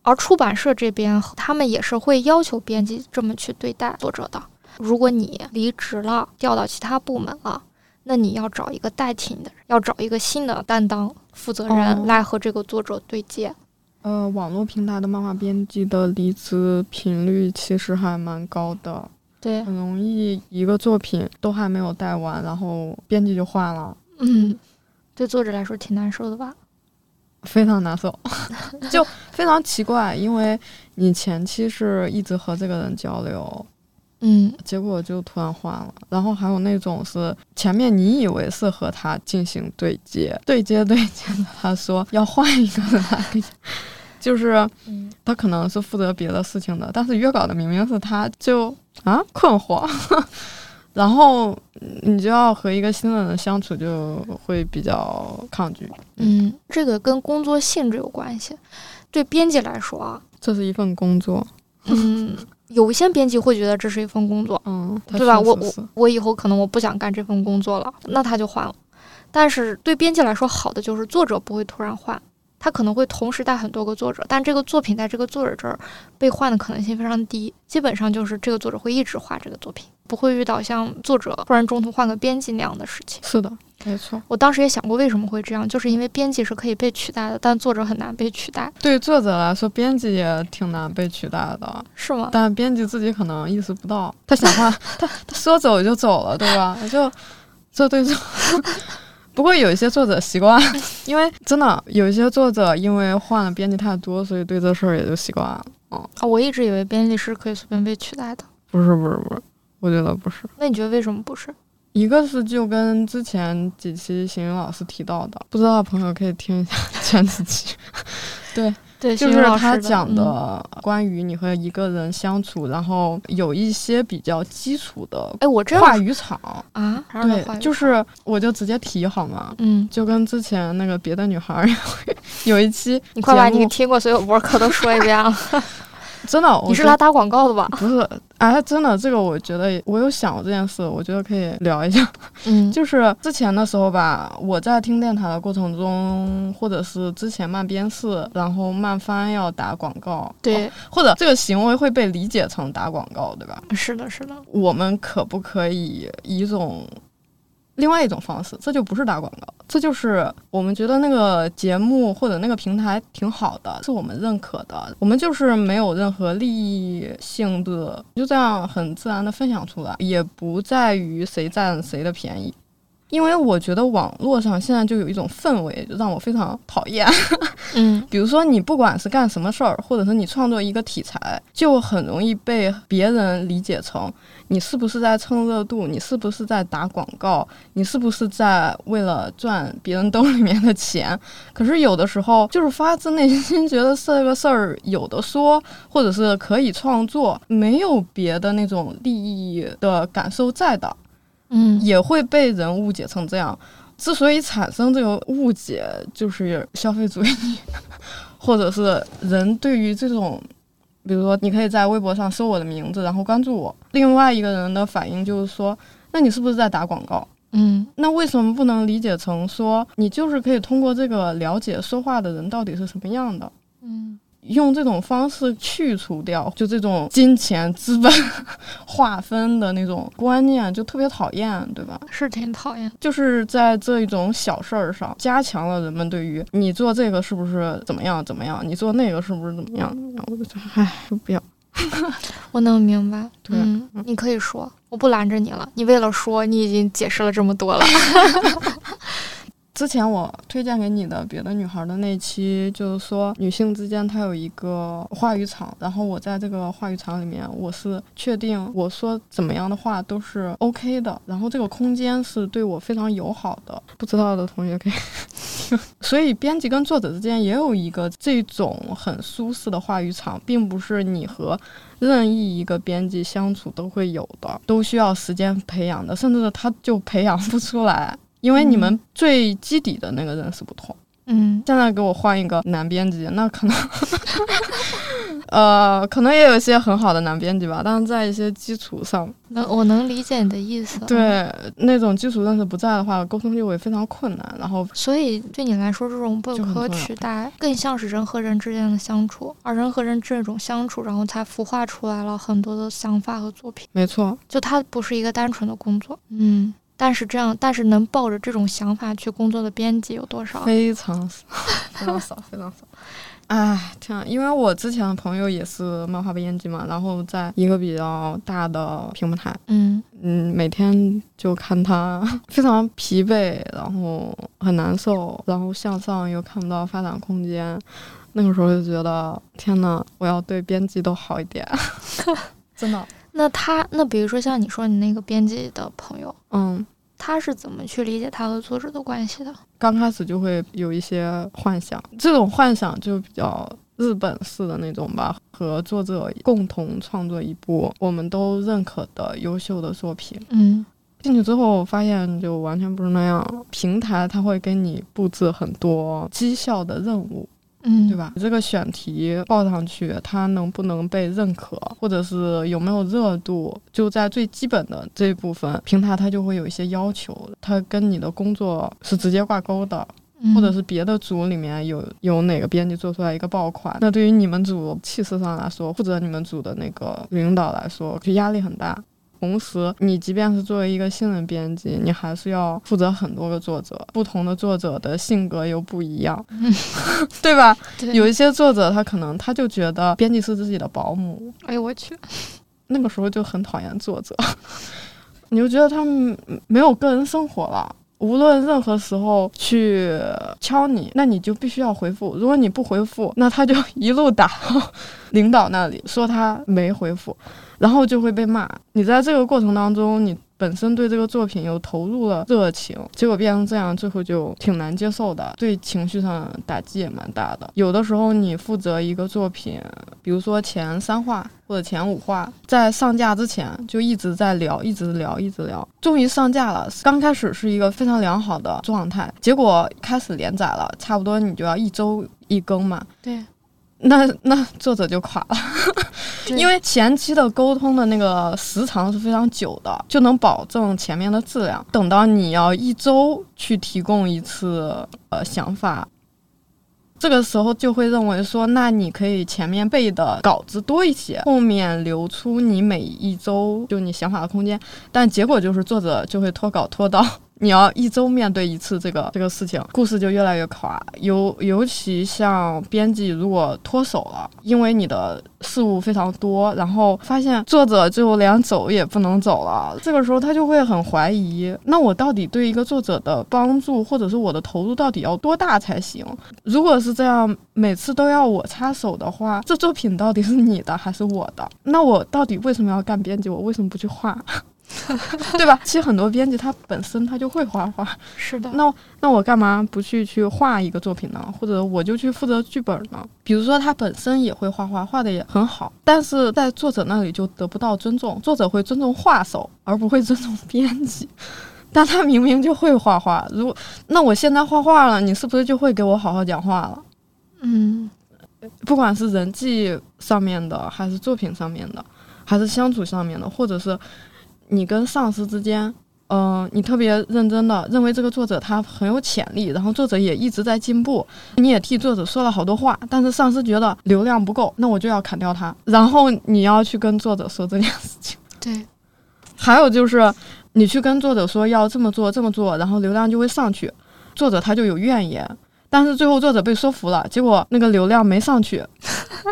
而出版社这边，他们也是会要求编辑这么去对待作者的。如果你离职了，调到其他部门了，那你要找一个代替你的人，要找一个新的担当负责人哦来和这个作者对接。呃，网络平台的漫画编辑的离职频率其实还蛮高的，对，很容易一个作品都还没有带完，然后编辑就换了，嗯，对作者来说挺难受的吧？非常难受，就非常奇怪，因为你前期是一直和这个人交流，嗯。结果就突然换了，然后还有那种是前面你以为是和他进行对接，对接对接的，他说要换一个人来，就是嗯，他可能是负责别的事情的，但是约稿的明明是他，就啊困惑，然后你就要和一个新的人相处，就会比较抗拒。嗯，这个跟工作性质有关系。对编辑来说啊，这是一份工作，嗯，有一些编辑会觉得这是一份工作，嗯，对吧？我我我以后可能我不想干这份工作了，那他就换了。但是对编辑来说，好的就是作者不会突然换，他可能会同时带很多个作者，但这个作品在这个作者这儿被换的可能性非常低，基本上就是这个作者会一直画这个作品，不会遇到像作者突然中途换个编辑那样的事情。是的，没错。我当时也想过为什么会这样，就是因为编辑是可以被取代的，但作者很难被取代，对作者来说，编辑也挺难被取代的，是吗？但编辑自己可能意识不到，他想换，他他说走就走了，对吧？就这对错。不过有一些作者习惯，因为真的有一些作者因为换了编辑太多，所以对这事儿也就习惯了。嗯啊，我一直以为编辑是可以随便被取代的，不是不是不是，我觉得不是。那你觉得为什么不是？一个是就跟之前几期邢云老师提到的，不知道的朋友可以听一下 前几期。对，对，就是他讲嗯的关于你和一个人相处，然后有一些比较基础的哎，我这样话语场。啊，对，就是我就直接提好吗？嗯，就跟之前那个别的女孩儿 有一期你快把你听过所有博客都说一遍了。真的，你是来打广告的吧？不是？哎，真的，这个我觉得我有想过这件事，我觉得可以聊一下。嗯，就 是之前的时候吧，我在听电台的过程中，或者是之前慢编室，然后慢翻要打广告，对，或者这个行为会被理解成打广告，对吧？是的，是的，我们可不可以以一种另外一种方式？这就不是打广告，这就是我们觉得那个节目或者那个平台挺好的，是我们认可的。我们就是没有任何利益性的，就这样很自然的分享出来，也不在于谁占谁的便宜。因为我觉得网络上现在就有一种氛围，就让我非常讨厌。嗯比如说，你不管是干什么事儿，或者是你创作一个题材，就很容易被别人理解成你是不是在蹭热度，你是不是在打广告，你是不是在为了赚别人兜里面的钱。可是有的时候就是发自内心 觉得这个事儿有的说，或者是可以创作，没有别的那种利益的感受在的。嗯也会被人误解成这样。之所以产生这个误解，就是消费主义，或者是人对于这种，比如说你可以在微博上搜我的名字，然后关注我，另外一个人的反应就是说，那你是不是在打广告？嗯那为什么不能理解成说，你就是可以通过这个了解说话的人到底是什么样的？嗯用这种方式去除掉，就这种金钱资本 划分的那种观念，就特别讨厌，对吧？是挺讨厌。就是在这一种小事儿上，加强了人们对于你做这个是不是怎么样怎么样，你做那个是不是怎么样怎么样，我就觉得，唉，不要。我能明白。对嗯，你可以说，我不拦着你了。你为了说，你已经解释了这么多了。之前我推荐给你的别的女孩的那期，就是说女性之间她有一个话语场，然后我在这个话语场里面，我是确定我说怎么样的话都是 OK 的，然后这个空间是对我非常友好的。不知道的同学可以。所以编辑跟作者之间也有一个这种很舒适的话语场，并不是你和任意一个编辑相处都会有的，都需要时间培养的，甚至他就培养不出来。因为你们最基底的那个认识不同。嗯现在给我换一个男编辑，那可能，呃，可能也有一些很好的男编辑吧，但是在一些基础上，能我能理解你的意思。，对那种基础认识不在的话，沟通就会非常困难。然后，所以对你来说，这种不可取代，更像是人和人之间的相处，而人和人这种相处，然后才孵化出来了很多的想法和作品。没错，就它不是一个单纯的工作，嗯。但是这样，但是能抱着这种想法去工作的编辑有多少？非常少，非常少，非常少。哎，天啊！因为我之前的朋友也是漫画编辑嘛，然后在一个比较大的平台，嗯嗯，每天就看他 非常疲惫，然后很难受，然后向上又看不到发展空间，那个时候就觉得天呐，我要对编辑都好一点，真的。那他那比如说像你说你那个编辑的朋友，嗯，他是怎么去理解他和作者的关系的？刚开始就会有一些幻想，这种幻想就比较日本式的那种吧，和作者共同创作一部我们都认可的优秀的作品。嗯进去之后发现就完全不是那样，平台它会给你布置很多绩效的任务，嗯，对？吧？这个选题报上去，它能不能被认可，或者是有没有热度，就在最基本的这一部分，平台它就会有一些要求，它跟你的工作是直接挂钩的。嗯、或者是别的组里面有有哪个编辑做出来一个爆款，那对于你们组气势上来说，或者你们组的那个领导来说，就压力很大。同时，你即便是作为一个新人编辑，你还是要负责很多个作者，不同的作者的性格又不一样，对吧？对有一些作者他可能他就觉得编辑是自己的保姆，哎呦我去，那个时候就很讨厌作者，你就觉得他们没有个人生活了。无论任何时候去敲你，那你就必须要回复。如果你不回复，那他就 一路打到领导那里，说他没回复，然后就会被骂。你在这个过程当中，你本身对这个作品又投入了热情，结果变成这样，最后就挺难接受的，对情绪上打击也蛮大的。有的时候你负责一个作品，比如说前三话或者前五话，在上架之前就一直在聊，一直聊，一直聊，终于上架了。刚开始是一个非常良好的状态，结果开始连载了，差不多你就要一周一更嘛。对，那那作者就垮了，对因为前期的沟通的那个时长是非常久的，就能保证前面的质量。等到你要一周去提供一次呃想法，这个时候就会认为说，那你可以前面背的稿子多一些，后面留出你每一周就你想法的空间。但结果就是作者就会拖稿拖到你要一周面对一次这个这个事情，故事就越来越垮。尤尤其像编辑如果脱手了，因为你的事务非常多，然后发现作者就连走也不能走了，这个时候他就会很怀疑，那我到底对一个作者的帮助或者是我的投入到底要多大才行？如果是这样，每次都要我插手的话，这作品到底是你的还是我的？那我到底为什么要干编辑？我为什么不去画？对吧？其实很多编辑他本身他就会画画，是的，那那我干嘛不去去画一个作品呢？或者我就去负责剧本呢？比如说他本身也会画画，画的也很好，但是在作者那里就得不到尊重。作者会尊重画手，而不会尊重编辑。但他明明就会画画，如果那我现在画画了，你是不是就会给我好好讲话了？嗯，不管是人际上面的，还是作品上面的，还是相处上面的，或者是。你跟上司之间，嗯，你特别认真的认为这个作者他很有潜力，然后作者也一直在进步，你也替作者说了好多话，但是上司觉得流量不够，那我就要砍掉他，然后你要去跟作者说这件事情。对，还有就是你去跟作者说要这么做这么做，然后流量就会上去，作者他就有怨言，但是最后作者被说服了，结果那个流量没上去，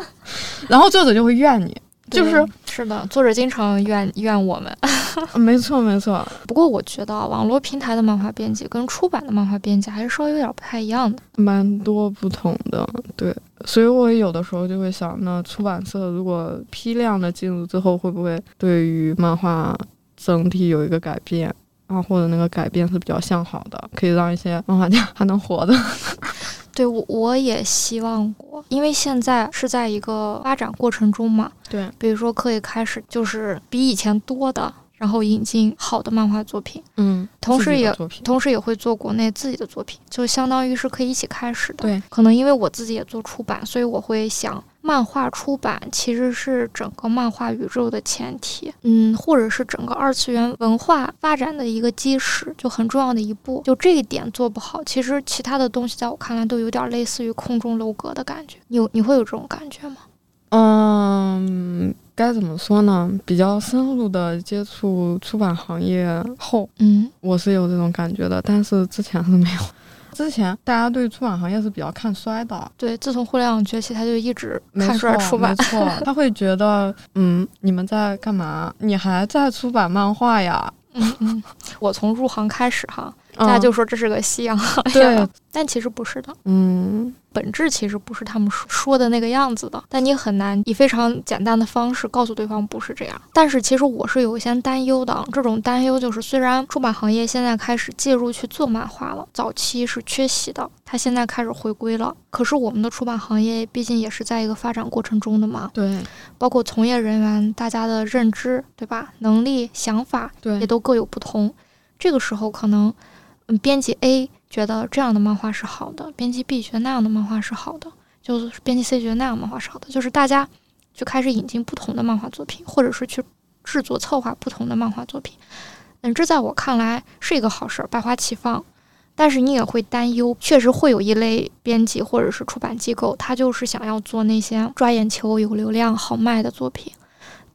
然后作者就会怨你。就是是的，作者经常怨怨我们。没错没错。不过我觉得网络平台的漫画编辑跟出版的漫画编辑还是稍微有点不太一样的，蛮多不同的。对，所以我有的时候就会想，那出版社如果批量的进入之后，会不会对于漫画整体有一个改变啊？或者那个改变是比较向好的，可以让一些漫画家还能活的。对，我我也希望过，因为现在是在一个发展过程中嘛。对，比如说可以开始就是比以前多的。然后引进好的漫画作品，嗯，同时也同时也会做国内自己的作品，就相当于是可以一起开始的。对，可能因为我自己也做出版，所以我会想，漫画出版其实是整个漫画宇宙的前提，嗯，或者是整个二次元文化发展的一个基石，就很重要的一步。就这一点做不好，其实其他的东西在我看来都有点类似于空中楼阁的感觉。你你会有这种感觉吗？嗯。该怎么说呢？比较深入的接触出版行业后，嗯，我是有这种感觉的，但是之前是没有。之前大家对出版行业是比较看衰的，对，自从互联网崛起，他就一直看衰出版。没错，他会觉得，嗯，你们在干嘛？你还在出版漫画呀？嗯嗯，我从入行开始哈。大家就说这是个夕阳行业，但其实不是的。嗯，本质其实不是他们说的那个样子的。但你很难以非常简单的方式告诉对方不是这样。但是其实我是有一些担忧的。这种担忧就是，虽然出版行业现在开始介入去做漫画了，早期是缺席的，它现在开始回归了。可是我们的出版行业毕竟也是在一个发展过程中的嘛。对，包括从业人员大家的认知，对吧？能力、想法，对，也都各有不同。这个时候可能。嗯，编辑 A 觉得这样的漫画是好的，编辑 B 觉得那样的漫画是好的，就是编辑 C 觉得那样漫画是好的，就是大家就开始引进不同的漫画作品，或者是去制作策划不同的漫画作品。嗯，这在我看来是一个好事儿，百花齐放。但是你也会担忧，确实会有一类编辑或者是出版机构，他就是想要做那些抓眼球、有流量、好卖的作品。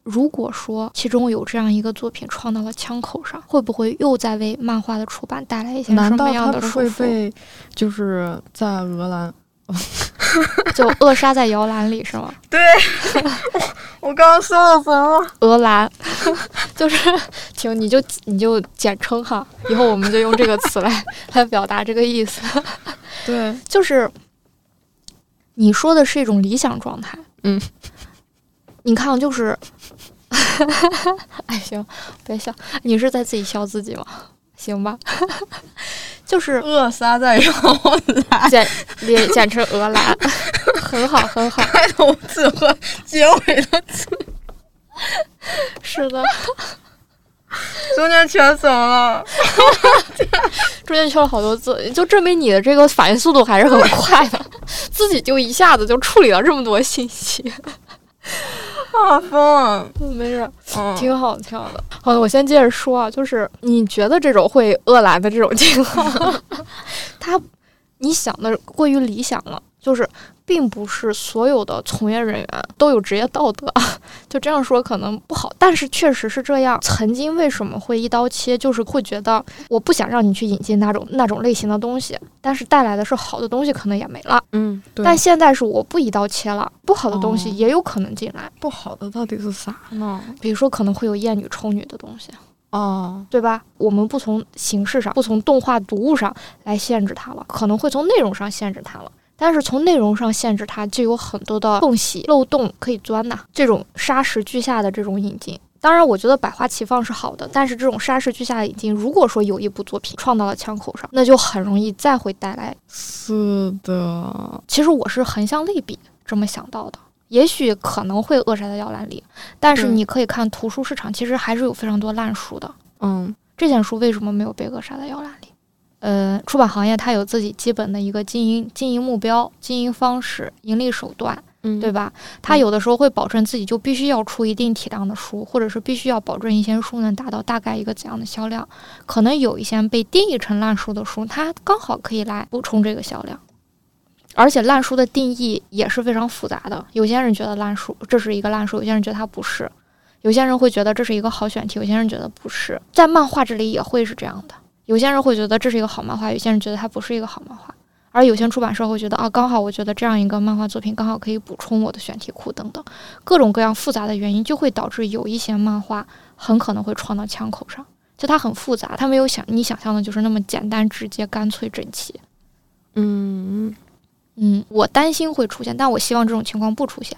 如果说其中有这样一个作品创到了枪口上，会不会又在为漫画的出版带来一些什么样的束缚？会被就是在俄兰，就扼杀在摇篮里是吗？对，我刚刚说了什么？鹅栏，就是请你就你就简称哈，以后我们就用这个词来来表达这个意思。对，就是你说的是一种理想状态。嗯。你看，就是，哎，行，别笑，你是在自己笑自己吗？行吧，就是扼杀在摇篮，简简简称鹅兰，很好，很好。开头字和结尾的字，是的，中间缺什么？中间缺了好多字，就证明你的这个反应速度还是很快的，自己就一下子就处理了这么多信息。啊，疯了！没事，挺好跳的。好的，我先接着说啊，就是你觉得这种会饿来的这种情况，他你想的过于理想了，就是。并不是所有的从业人员都有职业道德，就这样说可能不好，但是确实是这样。曾经为什么会一刀切，就是会觉得我不想让你去引进那种那种类型的东西，但是带来的是好的东西，可能也没了。嗯，但现在是我不一刀切了，不好的东西也有可能进来。不好的到底是啥呢？比如说可能会有厌女抽女的东西，哦，对吧？我们不从形式上，不从动画读物上来限制它了，可能会从内容上限制它了。但是从内容上限制它，就有很多的缝隙、漏洞可以钻呐。这种沙石俱下的这种引进，当然，我觉得百花齐放是好的，但是这种沙石俱下的引进，如果说有一部作品撞到了枪口上，那就很容易再会带来。是的，其实我是横向类比这么想到的，也许可能会扼杀在摇篮里，但是你可以看图书市场，其实还是有非常多烂书的。嗯这件书为什么没有被扼杀在摇篮里？呃，出版行业它有自己基本的一个经营经营目标、经营方式、盈利手段，嗯，对吧？它有的时候会保证自己就必须要出一定体量的书，或者是必须要保证一些书能达到大概一个怎样的销量。可能有一些被定义成烂书的书，它刚好可以来补充这个销量。而且烂书的定义也是非常复杂的，有些人觉得烂书这是一个烂书，有些人觉得它不是，有些人会觉得这是一个好选题，有些人觉得不是。在漫画这里也会是这样的，有些人会觉得这是一个好漫画，有些人觉得它不是一个好漫画。而有些出版社会觉得啊，刚好我觉得这样一个漫画作品刚好可以补充我的选题库等等，各种各样复杂的原因就会导致有一些漫画很可能会撞到枪口上，就它很复杂，它没有想你想象的就是那么简单、直接、干脆、整齐。嗯嗯，我担心会出现，但我希望这种情况不出现。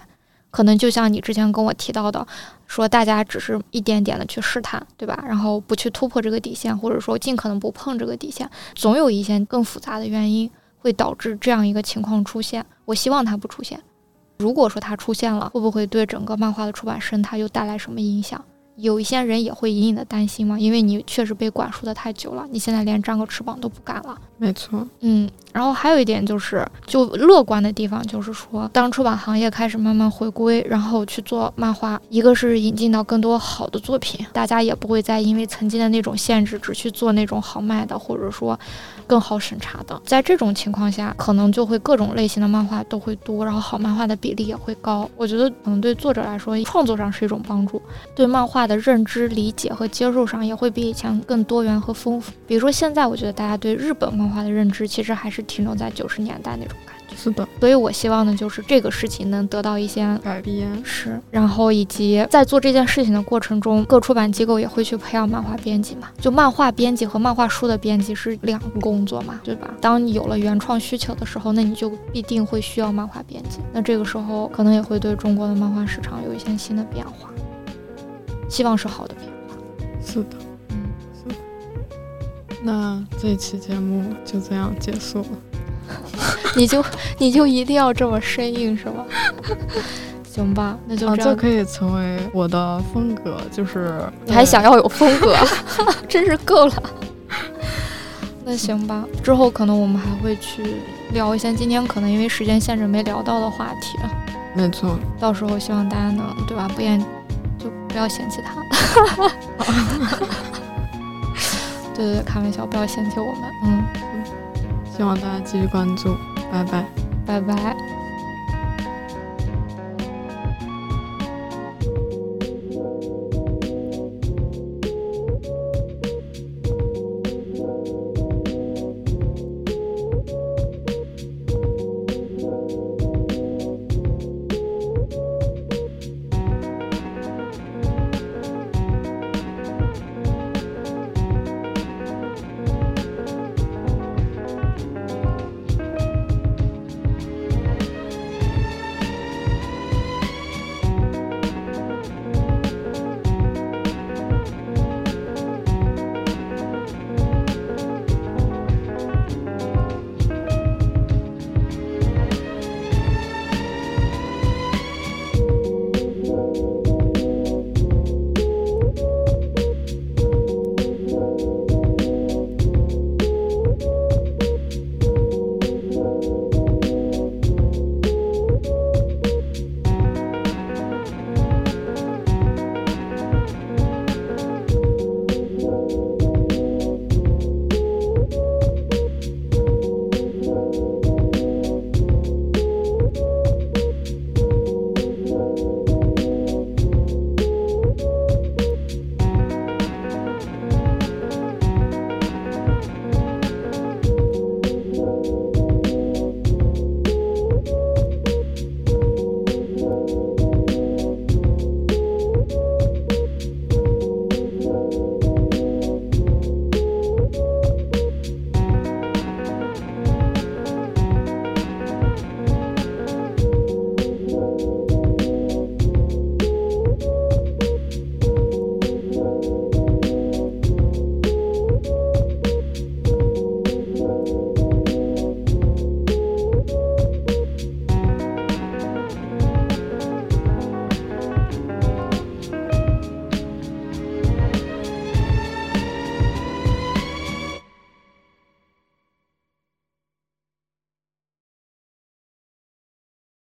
可能就像你之前跟我提到的，说大家只是一点点的去试探，对吧？然后不去突破这个底线，或者说尽可能不碰这个底线，总有一些更复杂的原因会导致这样一个情况出现。我希望它不出现。如果说它出现了，会不会对整个漫画的出版生态又带来什么影响？有一些人也会隐隐的担心嘛，因为你确实被管束的太久了，你现在连张个翅膀都不敢了。没错，嗯，然后还有一点就是，就乐观的地方就是说，当出版行业开始慢慢回归，然后去做漫画，一个是引进到更多好的作品，大家也不会再因为曾经的那种限制，只去做那种好卖的，或者说更好审查的。在这种情况下，可能就会各种类型的漫画都会多，然后好漫画的比例也会高。我觉得可能对作者来说，创作上是一种帮助，对漫画的认知、理解和接受上也会比以前更多元和丰富。比如说现在，我觉得大家对日本漫画的认知其实还是停留在九十年代那种感觉，是的，所以我希望呢，就是这个事情能得到一些改变是，然后以及在做这件事情的过程中，各出版机构也会去培养漫画编辑嘛。就漫画编辑和漫画书的编辑是两个工作嘛，对吧？当你有了原创需求的时候，那你就必定会需要漫画编辑。那这个时候可能也会对中国的漫画市场有一些新的变化，希望是好的变化。是的。嗯，那这期节目就这样结束了。你就你就一定要这么生硬是吗？行吧，那就啊，这样。这可以成为我的风格，就是你还想要有风格，真是够了。那行吧，之后可能我们还会去聊一些今天可能因为时间限制没聊到的话题，没错，到时候希望大家能对吧？不厌就不要嫌弃他。对对对，开玩笑，不要嫌弃我们。嗯，希望大家继续关注，拜拜。拜拜。